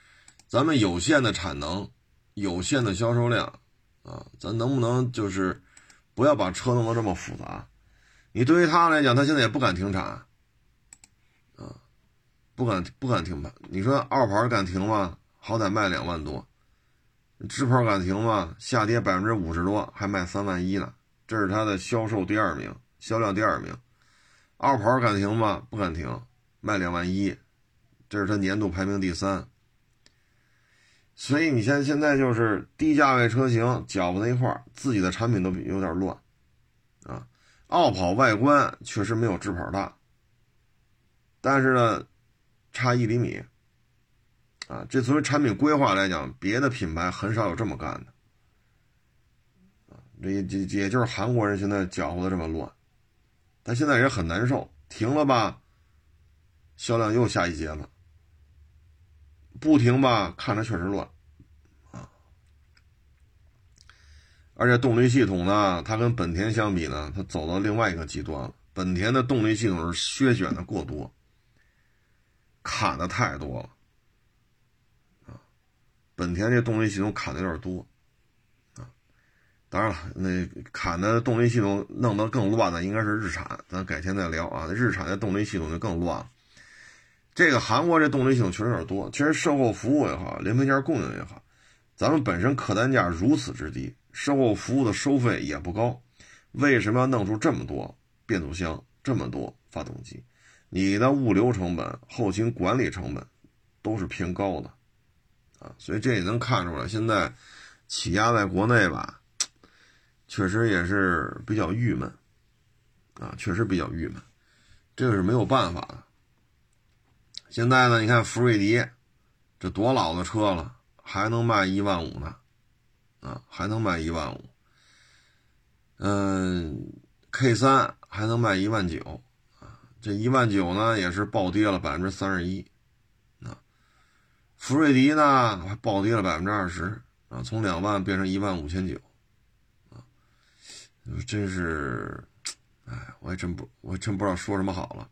[SPEAKER 1] 咱们有限的产能，有限的销售量，啊，咱能不能就是不要把车弄得这么复杂？你对于他来讲，他现在也不敢停产，啊，不敢不敢停吧？你说二跑敢停吗？好歹卖两万多，直跑敢停吗？下跌百分之五十多，还卖三万一呢，这是他的销售第二名，销量第二名。二跑敢停吗？不敢停。卖两万一，这是它年度排名第三。所以你像现在就是低价位车型搅和在一块儿，自己的产品都有点乱啊。傲跑外观确实没有智跑大，但是呢，差一厘米啊。这作为产品规划来讲，别的品牌很少有这么干的啊。这也也就是韩国人现在搅和的这么乱，他现在也很难受，停了吧。销量又下一节了，不停吧？看着确实乱啊！而且动力系统呢，它跟本田相比呢，它走到另外一个极端了。本田的动力系统是削减的过多，砍的太多了啊！本田这动力系统砍的有点多啊！当然了，那砍的动力系统弄得更乱的应该是日产，咱改天再聊啊。日产的动力系统就更乱了。这个韩国这动力系统确实有点多，其实售后服务也好，零配件供应也好，咱们本身客单价如此之低，售后服务的收费也不高，为什么要弄出这么多变速箱，这么多发动机？你的物流成本、后勤管理成本都是偏高的啊，所以这也能看出来，现在起亚在国内吧，确实也是比较郁闷啊，确实比较郁闷，这个是没有办法的。现在呢，你看福瑞迪，这多老的车了，还能卖一万五呢，啊，还能卖一万五。嗯，K 三还能卖一万九，啊，这一万九呢也是暴跌了百分之三十一，啊，福瑞迪呢还暴跌了百分之二十，啊，从两万变成一万五千九，啊，真是，哎，我也真不，我真不知道说什么好了。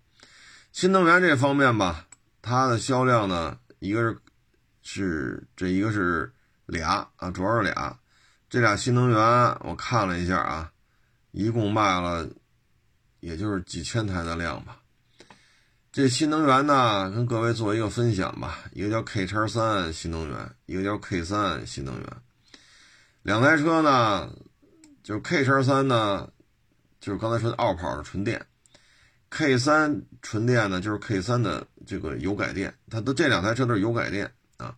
[SPEAKER 1] 新能源这方面吧。它的销量呢，一个是是这一个是俩啊，主要是俩，这俩新能源我看了一下啊，一共卖了也就是几千台的量吧。这新能源呢，跟各位做一个分享吧，一个叫 K 叉三新能源，一个叫 K 三新能源，两台车呢，就 K 叉三呢，就是刚才说的奥跑的纯电。K 三纯电呢，就是 K 三的这个油改电，它的这两台车都是油改电啊，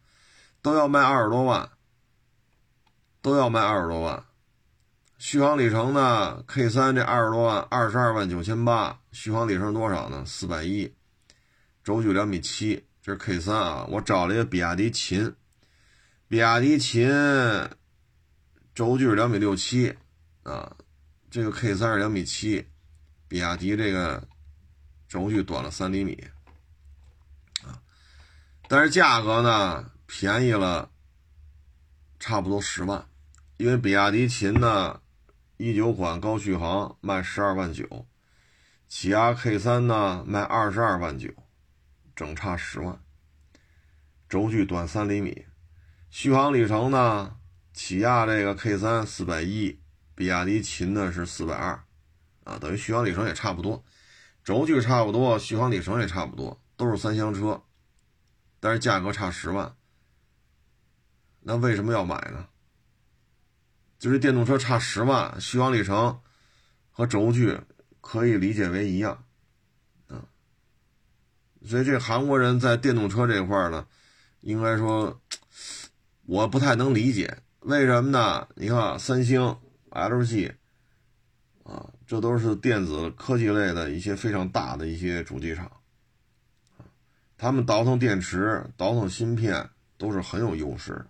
[SPEAKER 1] 都要卖二十多万，都要卖二十多万。续航里程呢，K 三这二十多万，二十二万九千八，续航里程多少呢？四百一，轴距两米七，这是 K 三啊。我找了一个比亚迪秦，比亚迪秦轴距两米六七啊，这个 K 三是两米七，比亚迪这个。轴距短了三厘米，但是价格呢便宜了差不多十万，因为比亚迪秦呢一九款高续航卖十二万九，起亚 K 三呢卖二十二万九，整差十万，轴距短三厘米，续航里程呢？起亚这个 K 三四百一，比亚迪秦呢是四百二，啊，等于续航里程也差不多，轴距差不多，续航里程也差不多，都是三厢车，但是价格差十万，那为什么要买呢？就是电动车差十万，续航里程和轴距可以理解为一样，啊，所以这韩国人在电动车这块呢，应该说我不太能理解。为什么呢？你看，三星、LG，啊，这都是电子科技类的一些非常大的一些主机厂，他们倒腾电池、倒腾芯片都是很有优势。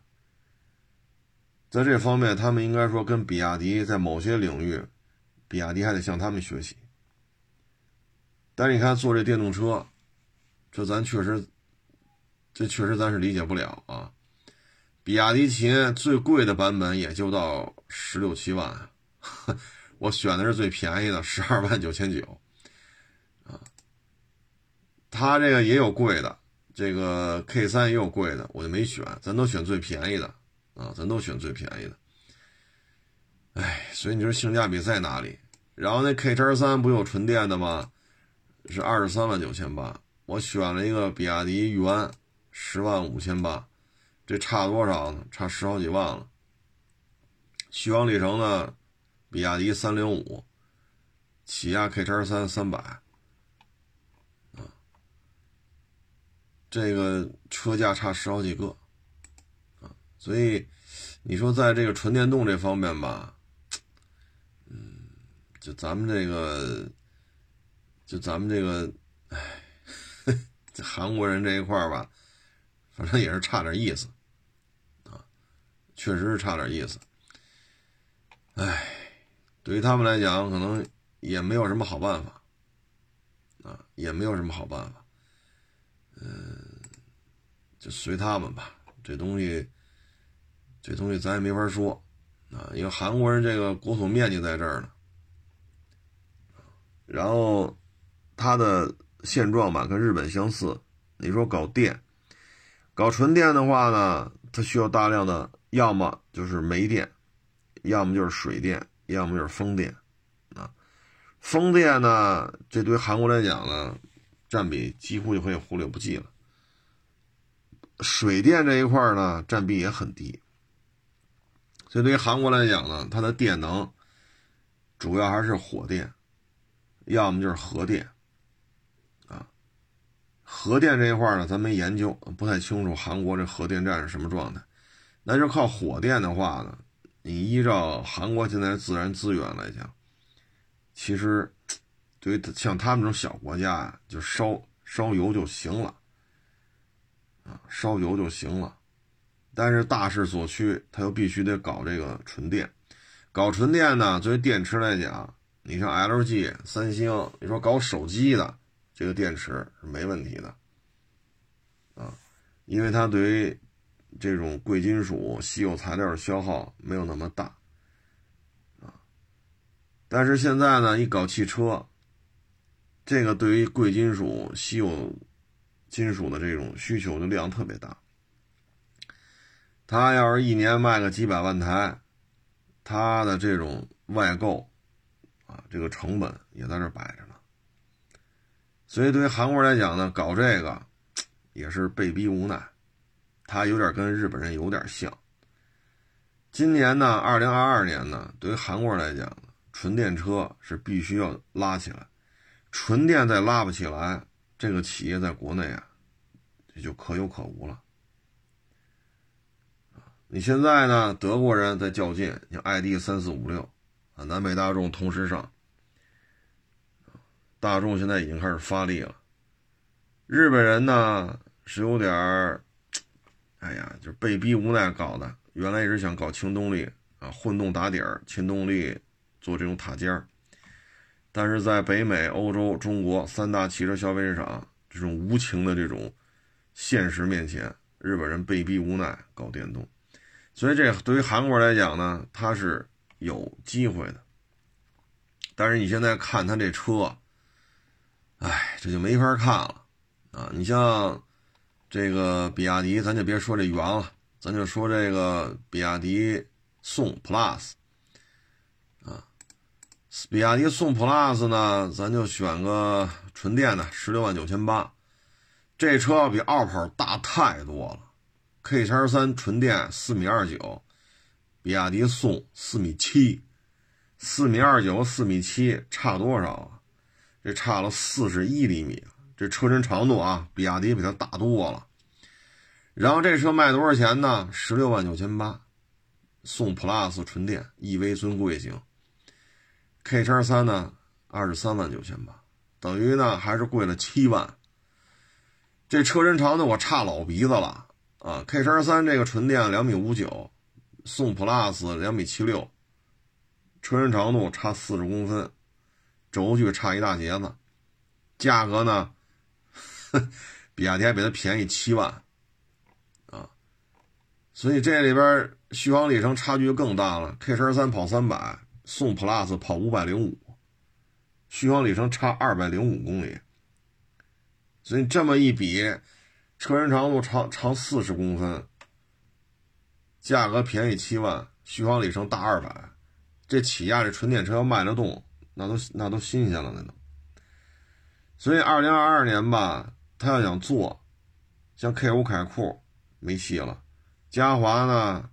[SPEAKER 1] 在这方面，他们应该说跟比亚迪在某些领域，比亚迪还得向他们学习。但是你看，做这电动车，这咱确实，这确实咱是理解不了啊。比亚迪秦最贵的版本也就到十六七万，我选的是最便宜的十二万九千九，它这个也有贵的，这个 K 三也有贵的，我就没选，咱都选最便宜的，啊，咱都选最便宜的，哎，所以你说性价比在哪里？然后那 K 叉三不有纯电的吗？是二十三万九千八，我选了一个比亚迪元，十万五千八。这差多少呢？差十好几万了。续航里程呢？比亚迪三零五，起亚 K 叉三三百，这个车价差十好几个，啊，所以你说在这个纯电动这方面吧，嗯，就咱们这个，就咱们这个，哎，这 韩国人这一块吧。反正也是差点意思，啊，确实是差点意思。哎，对于他们来讲，可能也没有什么好办法，啊，也没有什么好办法。嗯，就随他们吧。这东西，这东西咱也没法说，啊，因为韩国人这个国土面积在这儿呢，然后他的现状吧，跟日本相似。你说搞电。搞纯电的话呢，它需要大量的，要么就是煤电，要么就是水电，要么就是风电，啊，风电呢，这对韩国来讲呢，占比几乎就可以忽略不计了。水电这一块呢，占比也很低，所以对于韩国来讲呢，它的电能主要还是火电，要么就是核电。啊核电这一块呢，咱没研究，不太清楚韩国这核电站是什么状态。那就靠火电的话呢，你依照韩国现在自然资源来讲，其实对于像他们这种小国家呀，就烧烧油就行了，啊，烧油就行了。但是大势所趋，它又必须得搞这个纯电。搞纯电呢，作为电池来讲，你像 LG、三星，你说搞手机的。这个电池是没问题的，啊，因为它对于这种贵金属、稀有材料的消耗没有那么大，啊，但是现在呢，一搞汽车，这个对于贵金属、稀有金属的这种需求的量特别大，他要是一年卖个几百万台，他的这种外购，啊，这个成本也在这摆着呢。所以，对于韩国来讲呢，搞这个也是被逼无奈。他有点跟日本人有点像。今年呢，二零二二年呢，对于韩国来讲，纯电车是必须要拉起来。纯电再拉不起来，这个企业在国内啊，这就可有可无了。你现在呢，德国人在较劲，像 ID 三四五六啊，南北大众同时上。大众现在已经开始发力了，日本人呢是有点儿，哎呀，就是被逼无奈搞的。原来一直想搞轻动力啊，混动打底儿，轻动力做这种塔尖儿，但是在北美、欧洲、中国三大汽车消费市场这种无情的这种现实面前，日本人被逼无奈搞电动。所以这对于韩国来讲呢，它是有机会的。但是你现在看它这车。哎，这就没法看了，啊！你像这个比亚迪，咱就别说这元了，咱就说这个比亚迪宋 Plus，比亚迪宋 Plus 呢，咱就选个纯电的，十六万九千八。这车比奥跑大太多了，K 叉三纯电四米二九，比亚迪宋四米七，四米二九四米七差多少啊？这差了四十一厘米，这车身长度啊，比亚迪比它大多了。然后这车卖多少钱呢？十六万九千八，宋 Plus 纯电 EV 尊贵型。K 叉三呢，二十三万九千八，等于呢还是贵了七万。这车身长度我差老鼻子了啊！K 叉三这个纯电两米五九，宋 Plus 两米七六，车身长度差四十公分。轴距差一大截子，价格呢？比亚迪还比它便宜七万，啊，所以这里边续航里程差距就更大了。K 叉三跑三百，宋 Plus 跑五百零五，续航里程差二百零五公里。所以这么一比，车身长度长长四十公分，价格便宜七万，续航里程大二百，这起亚这纯电车要卖得动。那都那都新鲜了，那都。所以二零二二年吧，他要想做，像 K 五凯酷没戏了。嘉华呢，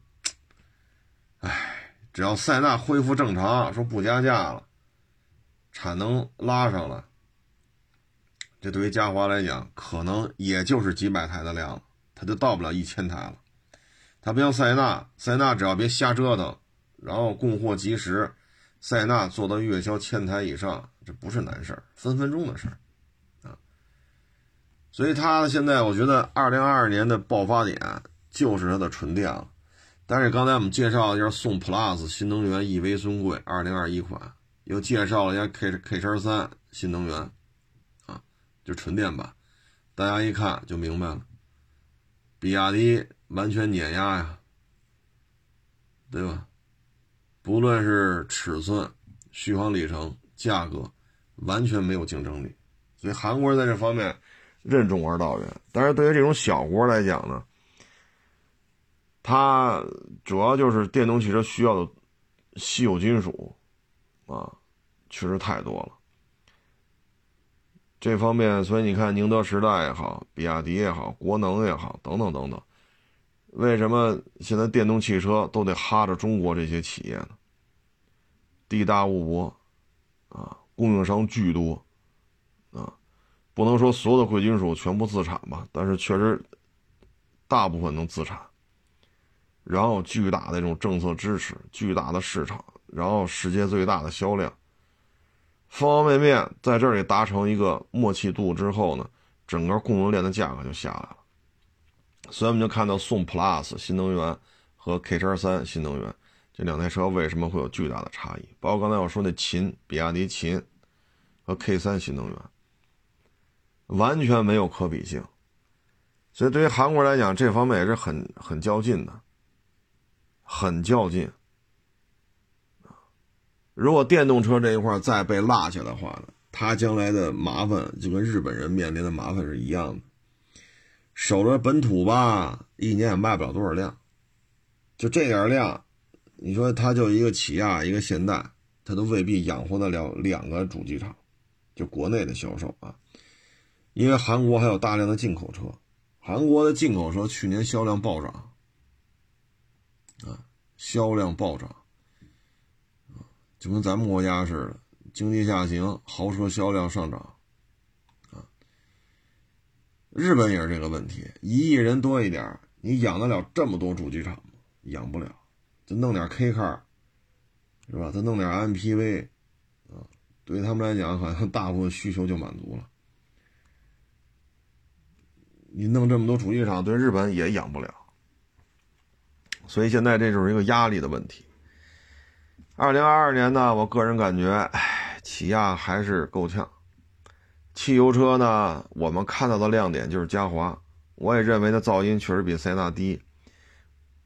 [SPEAKER 1] 唉，只要塞纳恢复正常，说不加价了，产能拉上了，这对于嘉华来讲，可能也就是几百台的量，它就到不了一千台了。它不像塞纳，塞纳只要别瞎折腾，然后供货及时。塞纳做到月销千台以上，这不是难事，分分钟的事，啊！所以它现在我觉得二零二二年的爆发点就是它的纯电了。但是刚才我们介绍了一下宋 Plus 新能源 EV 尊贵二零二一款，又介绍了一下 K K 叉三新能源，啊，就纯电版，大家一看就明白了，比亚迪完全碾压呀，对吧？不论是尺寸、续航里程、价格，完全没有竞争力，所以韩国人在这方面任重而道远。但是对于这种小国来讲呢，它主要就是电动汽车需要的稀有金属啊，确实太多了。这方面，所以你看，宁德时代也好，比亚迪也好，国能也好，等等等等。为什么现在电动汽车都得哈着中国这些企业呢？地大物博，啊，供应商巨多，啊，不能说所有的贵金属全部自产吧，但是确实大部分能自产。然后巨大的这种政策支持，巨大的市场，然后世界最大的销量，方方面面在这里达成一个默契度之后呢，整个供应链的价格就下来了。所以我们就看到宋 Plus 新能源和 K 叉三新能源这两台车为什么会有巨大的差异？包括刚才我说那秦，比亚迪秦和 K 三新能源，完全没有可比性。所以对于韩国来讲，这方面也是很很较劲的，很较劲。如果电动车这一块再被落下的话呢，它将来的麻烦就跟日本人面临的麻烦是一样的。守着本土吧，一年也卖不了多少辆，就这点量，你说它就一个起亚，一个现代，它都未必养活得了两个主机厂，就国内的销售啊。因为韩国还有大量的进口车，韩国的进口车去年销量暴涨，啊，销量暴涨，就跟咱们国家似的，经济下行，豪车销量上涨。啊日本也是这个问题，一亿人多一点，你养得了这么多主机厂吗？养不了，就弄点 K car，是吧？再弄点 MPV，啊，对他们来讲，好像大部分需求就满足了。你弄这么多主机厂，对日本也养不了，所以现在这就是一个压力的问题。二零二二年呢，我个人感觉，哎，起亚还是够呛。汽油车呢，我们看到的亮点就是嘉华，我也认为它噪音确实比塞纳低，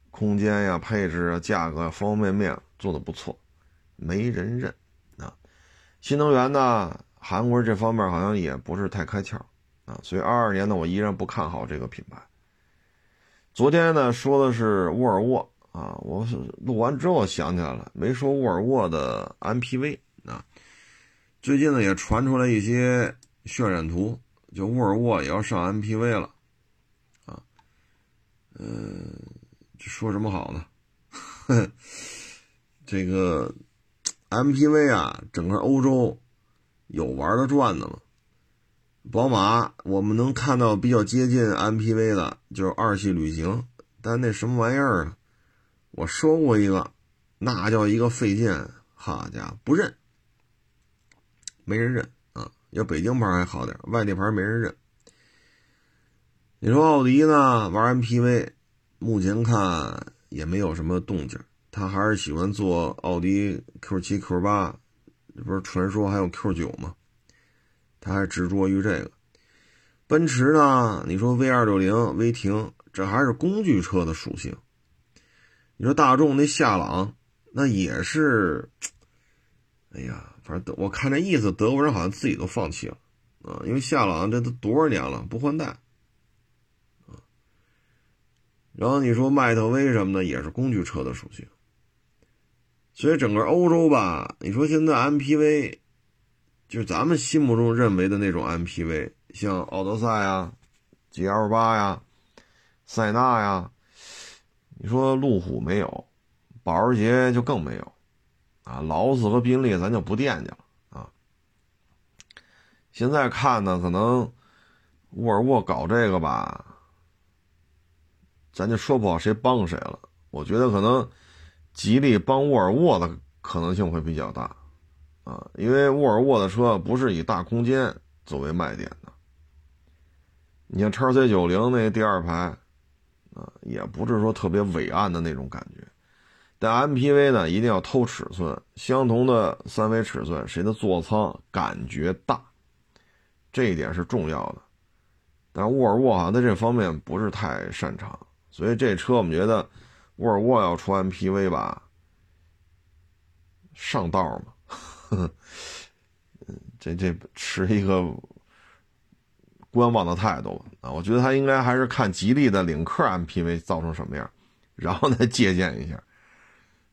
[SPEAKER 1] 空间呀、配置啊、价格方方面面做的不错，没人认啊。新能源呢，韩国这方面好像也不是太开窍啊，所以二二年呢，我依然不看好这个品牌。昨天呢说的是沃尔沃啊，我录完之后想起来了，没说沃尔沃的 MPV 啊。最近呢也传出来一些渲染图，就沃尔沃也要上 MPV 了啊。嗯，说什么好呢？这个 MPV 啊，整个欧洲有玩的转的吗？宝马，我们能看到比较接近 MPV 的，就是二系旅行，但那什么玩意儿啊？我说过一个，那叫一个费劲，好家伙，不认，没人认啊！要北京牌还好点，外地牌没人认。你说奥迪呢？玩 MPV，目前看也没有什么动静，他还是喜欢做奥迪 Q7、Q8，这不是传说还有 Q9 吗？他还执着于这个，奔驰呢？你说 V 二六零、威霆，这还是工具车的属性。你说大众那夏朗，那也是，哎呀，反正我看这意思，德国人好像自己都放弃了啊，因为夏朗这都多少年了，不换代。然后你说迈特威什么的，也是工具车的属性。所以整个欧洲吧，你说现在 MPV。就咱们心目中认为的那种 MPV，像奥德赛呀、GL 八呀、塞纳呀，你说路虎没有，保时捷就更没有，啊，劳斯和宾利咱就不惦记了啊。现在看呢，可能沃尔沃搞这个吧，咱就说不好谁帮谁了。我觉得可能吉利帮沃尔沃的可能性会比较大。啊，因为沃尔沃的车不是以大空间作为卖点的。你像叉 C 九零那第二排，啊，也不是说特别伟岸的那种感觉。但 MPV 呢，一定要偷尺寸，相同的三维尺寸，谁的座舱感觉大，这一点是重要的。但沃尔沃好像在这方面不是太擅长，所以这车我们觉得沃尔沃要出 MPV 吧，上道嘛。嗯，这这持一个观望的态度啊！我觉得他应该还是看吉利的领克 MPV 造成什么样，然后再借鉴一下。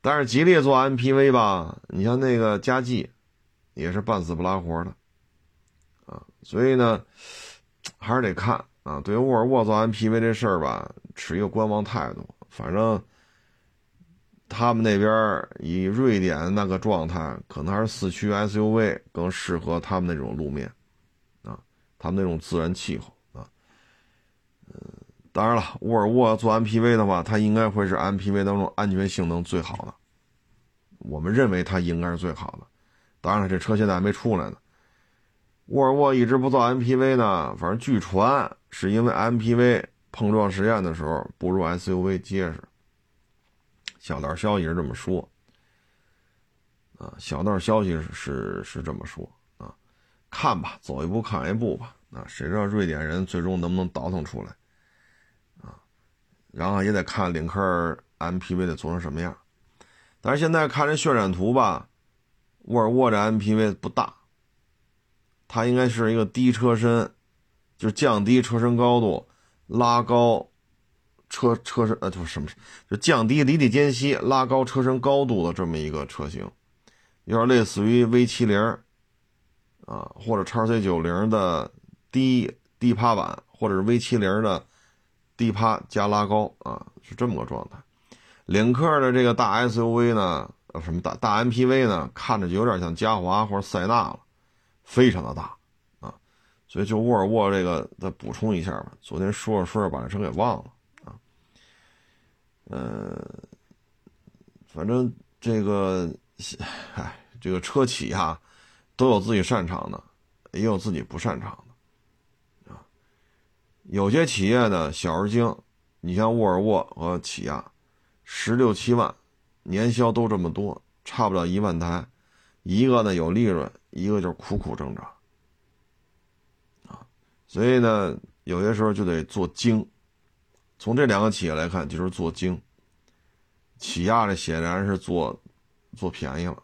[SPEAKER 1] 但是吉利做 MPV 吧，你像那个佳绩，也是半死不拉活的啊。所以呢，还是得看啊。对于沃尔沃做 MPV 这事儿吧，持一个观望态度。反正。他们那边以瑞典那个状态，可能还是四驱 SUV 更适合他们那种路面，啊，他们那种自然气候啊，嗯，当然了，沃尔沃做 MPV 的话，它应该会是 MPV 当中安全性能最好的，我们认为它应该是最好的。当然了，这车现在还没出来呢。沃尔沃一直不做 MPV 呢，反正据传是因为 MPV 碰撞实验的时候不如 SUV 结实。小道消息是这么说，啊，小道消息是是是这么说啊，看吧，走一步看一步吧，啊，谁知道瑞典人最终能不能倒腾出来，啊，然后也得看领克 MPV 得做成什么样，但是现在看这渲染图吧，沃尔沃这 MPV 不大，它应该是一个低车身，就降低车身高度，拉高。车车身呃，就是什么？就降低离地间隙，拉高车身高度的这么一个车型，有点类似于 V 七零啊，或者叉 C 九零的低低趴版，或者是 V 七零的低趴加拉高啊，是这么个状态。领克的这个大 SUV 呢，呃，什么大大 MPV 呢，看着就有点像嘉华或者塞纳了，非常的大啊。所以就沃尔沃这个再补充一下吧，昨天说着说着把这车给忘了。呃，反正这个，哎，这个车企啊，都有自己擅长的，也有自己不擅长的，啊，有些企业呢小而精，你像沃尔沃和起亚，十六七万，年销都这么多，差不了一万台，一个呢有利润，一个就是苦苦挣扎，啊，所以呢，有些时候就得做精。从这两个企业来看，就是做精。起亚这显然是做做便宜了，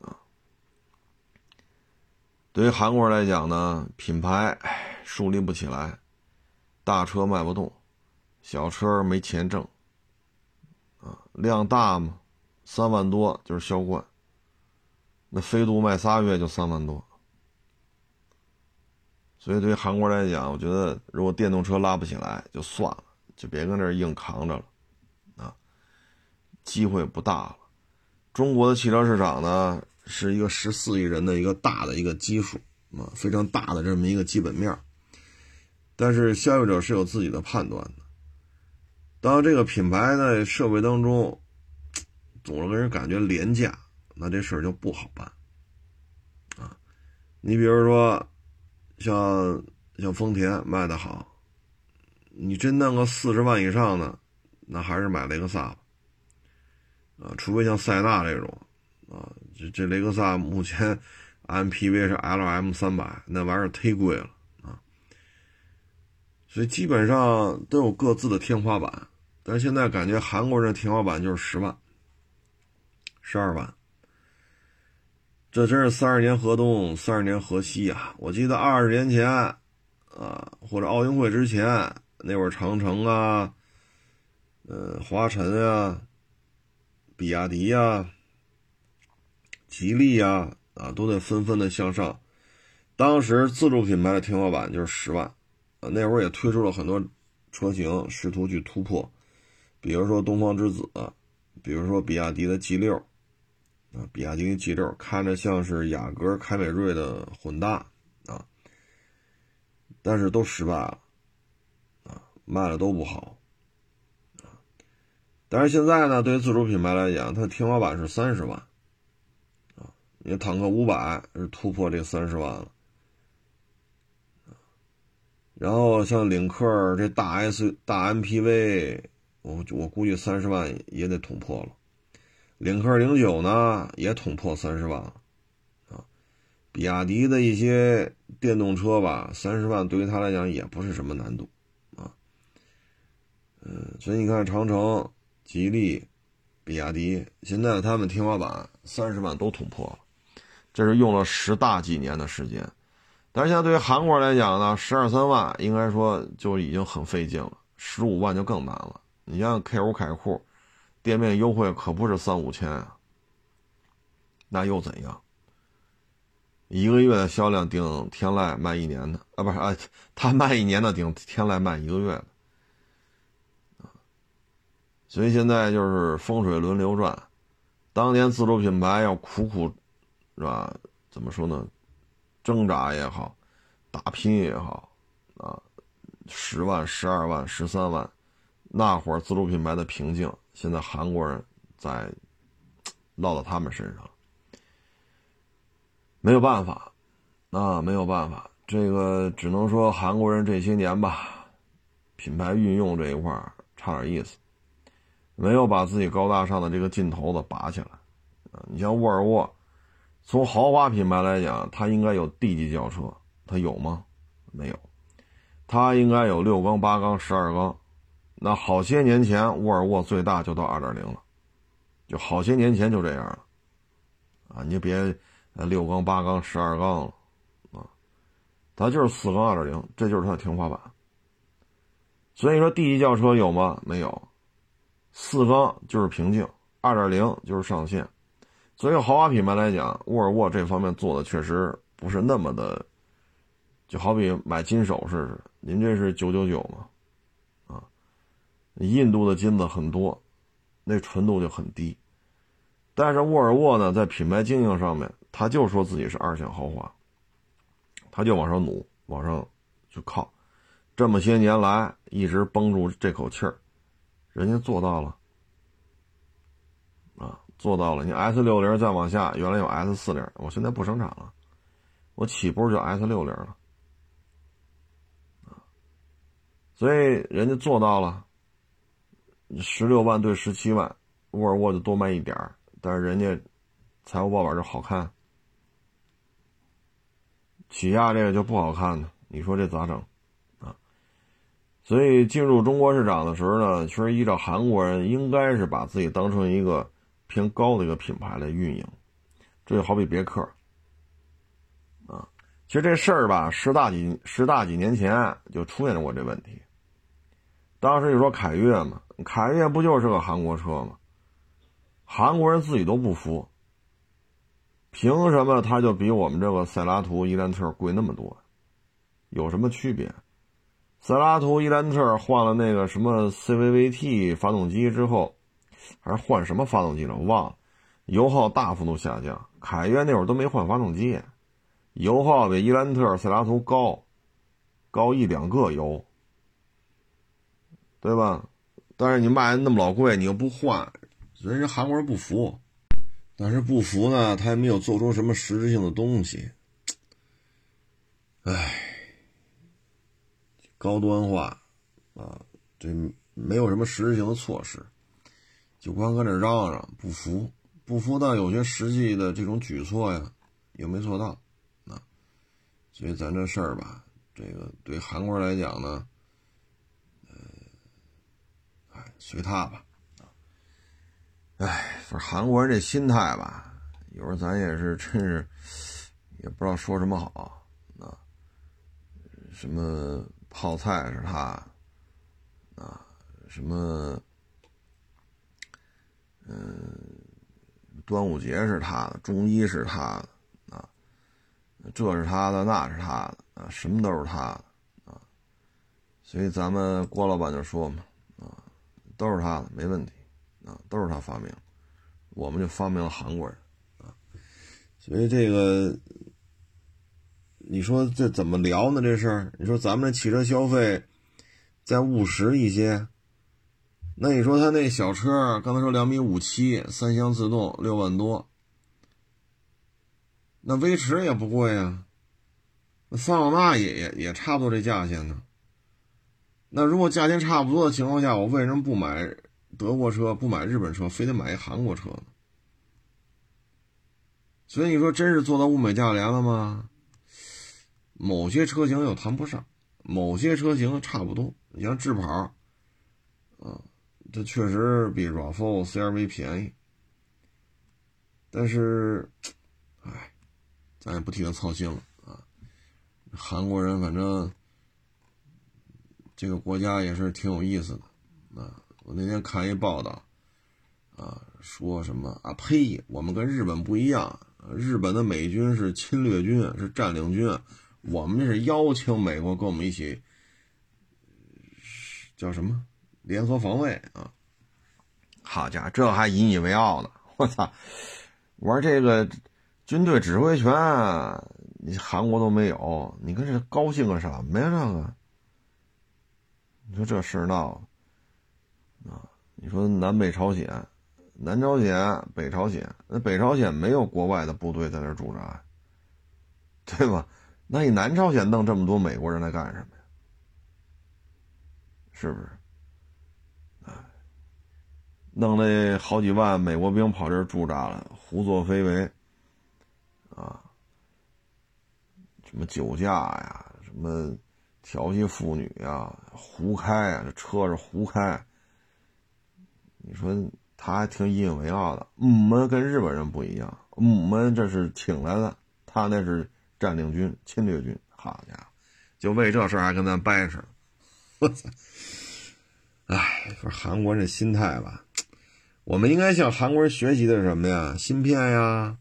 [SPEAKER 1] 啊，对于韩国人来讲呢，品牌树立不起来，大车卖不动，小车没钱挣，啊，量大嘛，三万多就是销冠。那飞度卖仨月就三万多，所以对于韩国来讲，我觉得如果电动车拉不起来，就算了，就别跟这硬扛着了，啊，机会不大了。中国的汽车市场呢？是一个十四亿人的一个大的一个基数啊，非常大的这么一个基本面但是消费者是有自己的判断的。当这个品牌在社会当中总是给人感觉廉价，那这事儿就不好办啊。你比如说，像像丰田卖的好，你真弄个四十万以上的，那还是买雷克萨吧啊，除非像塞纳这种啊。这这雷克萨目前 MPV 是 LM 三百，那玩意儿忒贵了啊，所以基本上都有各自的天花板。但是现在感觉韩国人天花板就是十万、十二万，这真是三十年河东，三十年河西啊！我记得二十年前啊，或者奥运会之前那会儿，长城啊，呃，华晨啊，比亚迪呀。吉利呀，啊，都在纷纷的向上。当时自主品牌的天花板就是十万，啊，那会儿也推出了很多车型，试图去突破，比如说东方之子，比如说比亚迪的 G 六，啊，比亚迪 G 六看着像是雅阁、凯美瑞的混搭，啊，但是都失败了，啊，卖的都不好，啊，但是现在呢，对于自主品牌来讲，它的天花板是三十万啊。你坦克五百是突破这三十万了，然后像领克这大 S 大 MPV，我我估计三十万也得捅破了。领克零九呢也捅破三十万了，啊，比亚迪的一些电动车吧，三十万对于他来讲也不是什么难度，啊，嗯，所以你看长城、吉利、比亚迪，现在他们天花板三十万都捅破了。这是用了十大几年的时间，但是现在对于韩国来讲呢，十二三万应该说就已经很费劲了，十五万就更难了。你像 K 五凯酷，店面优惠可不是三五千啊，那又怎样？一个月的销量顶天籁卖一年的啊，不是啊，他卖一年的顶天籁卖一个月的所以现在就是风水轮流转，当年自主品牌要苦苦。是吧？怎么说呢？挣扎也好，打拼也好，啊，十万、十二万、十三万，那会儿自主品牌的瓶颈，现在韩国人在落到他们身上，没有办法，啊，没有办法，这个只能说韩国人这些年吧，品牌运用这一块差点意思，没有把自己高大上的这个劲头子拔起来，你像沃尔沃。从豪华品牌来讲，它应该有 D 级轿车，它有吗？没有，它应该有六缸、八缸、十二缸。那好些年前，沃尔沃最大就到二点零了，就好些年前就这样了。啊，你别呃六缸、八缸、十二缸了，啊，它就是四缸二点零，这就是它的天花板。所以说，D 级轿车有吗？没有，四缸就是瓶颈，二点零就是上限。所以豪华品牌来讲，沃尔沃这方面做的确实不是那么的，就好比买金首饰似的，您这是九九九吗，印度的金子很多，那纯度就很低。但是沃尔沃呢，在品牌经营上面，他就说自己是二线豪华，他就往上努，往上去靠，这么些年来一直绷住这口气儿，人家做到了啊。做到了，你 S 六零再往下，原来有 S 四零，我现在不生产了，我起步就 S 六零了，所以人家做到了，十六万对十七万，沃尔沃就多卖一点儿，但是人家财务报表就好看，起亚这个就不好看呢，你说这咋整啊？所以进入中国市场的时候呢，其实依照韩国人应该是把自己当成一个。偏高的一个品牌来运营，这就好比别克，啊，其实这事儿吧，十大几十大几年前就出现过这问题。当时就说凯越嘛，凯越不就是个韩国车吗？韩国人自己都不服，凭什么他就比我们这个塞拉图、伊兰特贵那么多？有什么区别？塞拉图、伊兰特换了那个什么 CVVT 发动机之后，还是换什么发动机了？我忘了，油耗大幅度下降。凯越那会儿都没换发动机，油耗比伊兰特、塞拉图高，高一两个油，对吧？但是你卖那么老贵，你又不换，人家韩国人不服。但是不服呢，他也没有做出什么实质性的东西。唉。高端化，啊，这没有什么实质性的措施，就光搁这嚷嚷不服，不服但有些实际的这种举措呀，也没做到，啊，所以咱这事儿吧，这个对韩国人来讲呢，呃，哎，随他吧，啊，哎，反正韩国人这心态吧，有时候咱也是真是也不知道说什么好，啊，什么。泡菜是他，啊，什么，嗯，端午节是他的，中医是他的，啊，这是他的，那是他的，啊，什么都是他的，啊，所以咱们郭老板就说嘛，都是他的，没问题，啊，都是他发明，我们就发明了韩国人，啊，所以这个。你说这怎么聊呢？这事儿，你说咱们这汽车消费再务实一些，那你说他那小车，刚才说两米五七，三厢自动六万多，那威驰也不贵啊，那桑塔纳也也也差不多这价钱呢。那如果价钱差不多的情况下，我为什么不买德国车，不买日本车，非得买一韩国车呢？所以你说真是做到物美价廉了吗？某些车型又谈不上，某些车型差不多。你像智跑，啊，这确实比 RAV4、CRV 便宜。但是，哎，咱也不替他操心了啊。韩国人反正这个国家也是挺有意思的啊。我那天看一报道，啊，说什么啊？呸！我们跟日本不一样，日本的美军是侵略军，是占领军。我们这是邀请美国跟我们一起，叫什么联合防卫啊？好家伙，这还引以为傲呢！我操，玩这个军队指挥权，你韩国都没有，你跟这高兴个什么呀？这个，你说这事闹啊？你说南北朝鲜，南朝鲜、北朝鲜，那北朝鲜没有国外的部队在那驻扎，对吧？那你南朝鲜弄这么多美国人来干什么呀？是不是？弄那好几万美国兵跑这儿驻扎了，胡作非为，啊，什么酒驾呀，什么调戏妇女呀，胡开啊，这车是胡开。你说他还挺引以为傲的，我们跟日本人不一样，我们这是请来的，他那是。占领军、侵略军，好家伙，就为这事还跟咱掰扯，我操！哎，说韩国人这心态吧，我们应该向韩国人学习的是什么呀？芯片呀，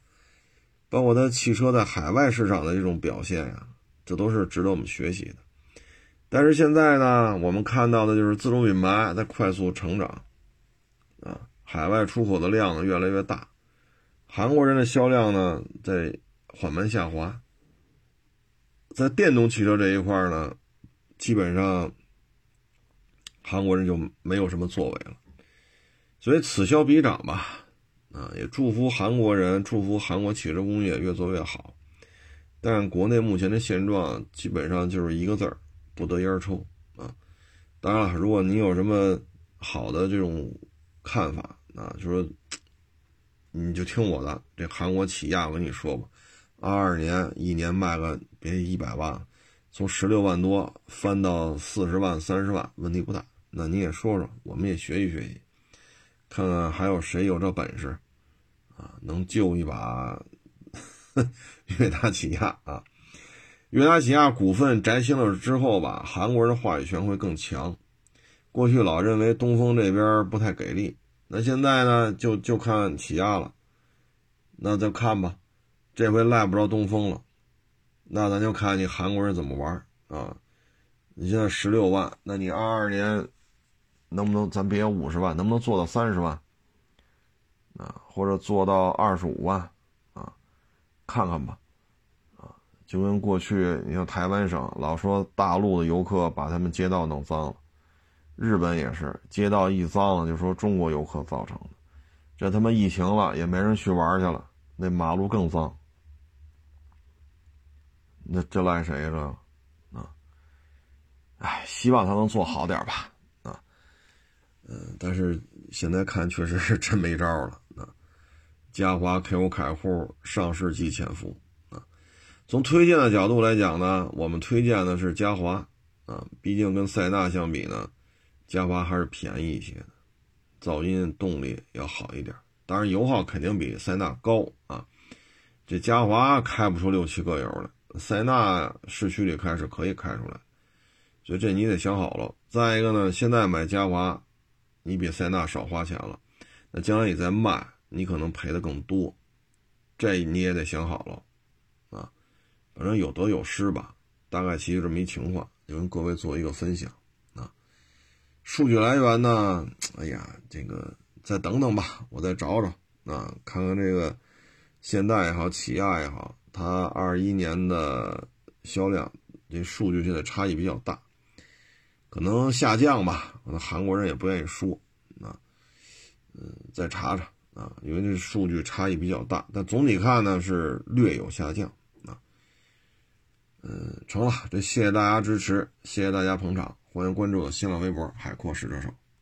[SPEAKER 1] 包括他汽车在海外市场的这种表现呀，这都是值得我们学习的。但是现在呢，我们看到的就是自主品牌在快速成长，啊，海外出口的量越来越大，韩国人的销量呢在缓慢下滑。在电动汽车这一块呢，基本上韩国人就没有什么作为了，所以此消彼长吧，啊，也祝福韩国人，祝福韩国汽车工业越做越好。但国内目前的现状基本上就是一个字儿，不得烟抽啊。当然了，如果你有什么好的这种看法啊，就说你就听我的，这韩国起亚我跟你说吧。二二年一年卖个别一百万，从十六万多翻到四十万、三十万，问题不大。那你也说说，我们也学习学习，看看还有谁有这本事啊，能救一把 悦达起亚啊？悦达起亚股份摘星了之后吧，韩国人的话语权会更强。过去老认为东风这边不太给力，那现在呢，就就看起亚了。那就看吧，这回赖不着东风了。那咱就看你韩国人怎么玩啊！你现在十六万，那你二二年能不能咱别五十万，能不能做到三十万？啊，或者做到二十五万啊？看看吧。就跟过去，你像台湾省老说大陆的游客把他们街道弄脏了，日本也是街道一脏了就说中国游客造成的，这他妈疫情了也没人去玩去了，那马路更脏，那这赖谁这啊？哎，希望他能做好点吧啊，嗯，但是现在看确实是真没招了啊，嘉华 KO 开户上市即潜伏。从推荐的角度来讲呢，我们推荐的是嘉华，啊，毕竟跟塞纳相比呢，嘉华还是便宜一些的，噪音动力要好一点，当然油耗肯定比塞纳高啊。这嘉华开不出六七个油来，塞纳市区里开是可以开出来，所以这你得想好了。再一个呢，现在买嘉华，你比塞纳少花钱了，那将来你再卖，你可能赔的更多，这你也得想好了。反正有得有失吧，大概其实这么一情况，就跟各位做一个分享啊。数据来源呢，哎呀，这个再等等吧，我再找找啊，看看这个现代也好，起亚也好，它二一年的销量这数据现在差异比较大，可能下降吧，可能韩国人也不愿意说啊。嗯，再查查啊，因为这数据差异比较大，但总体看呢是略有下降。嗯，成了，这谢谢大家支持，谢谢大家捧场，欢迎关注我新浪微博“海阔试车手”。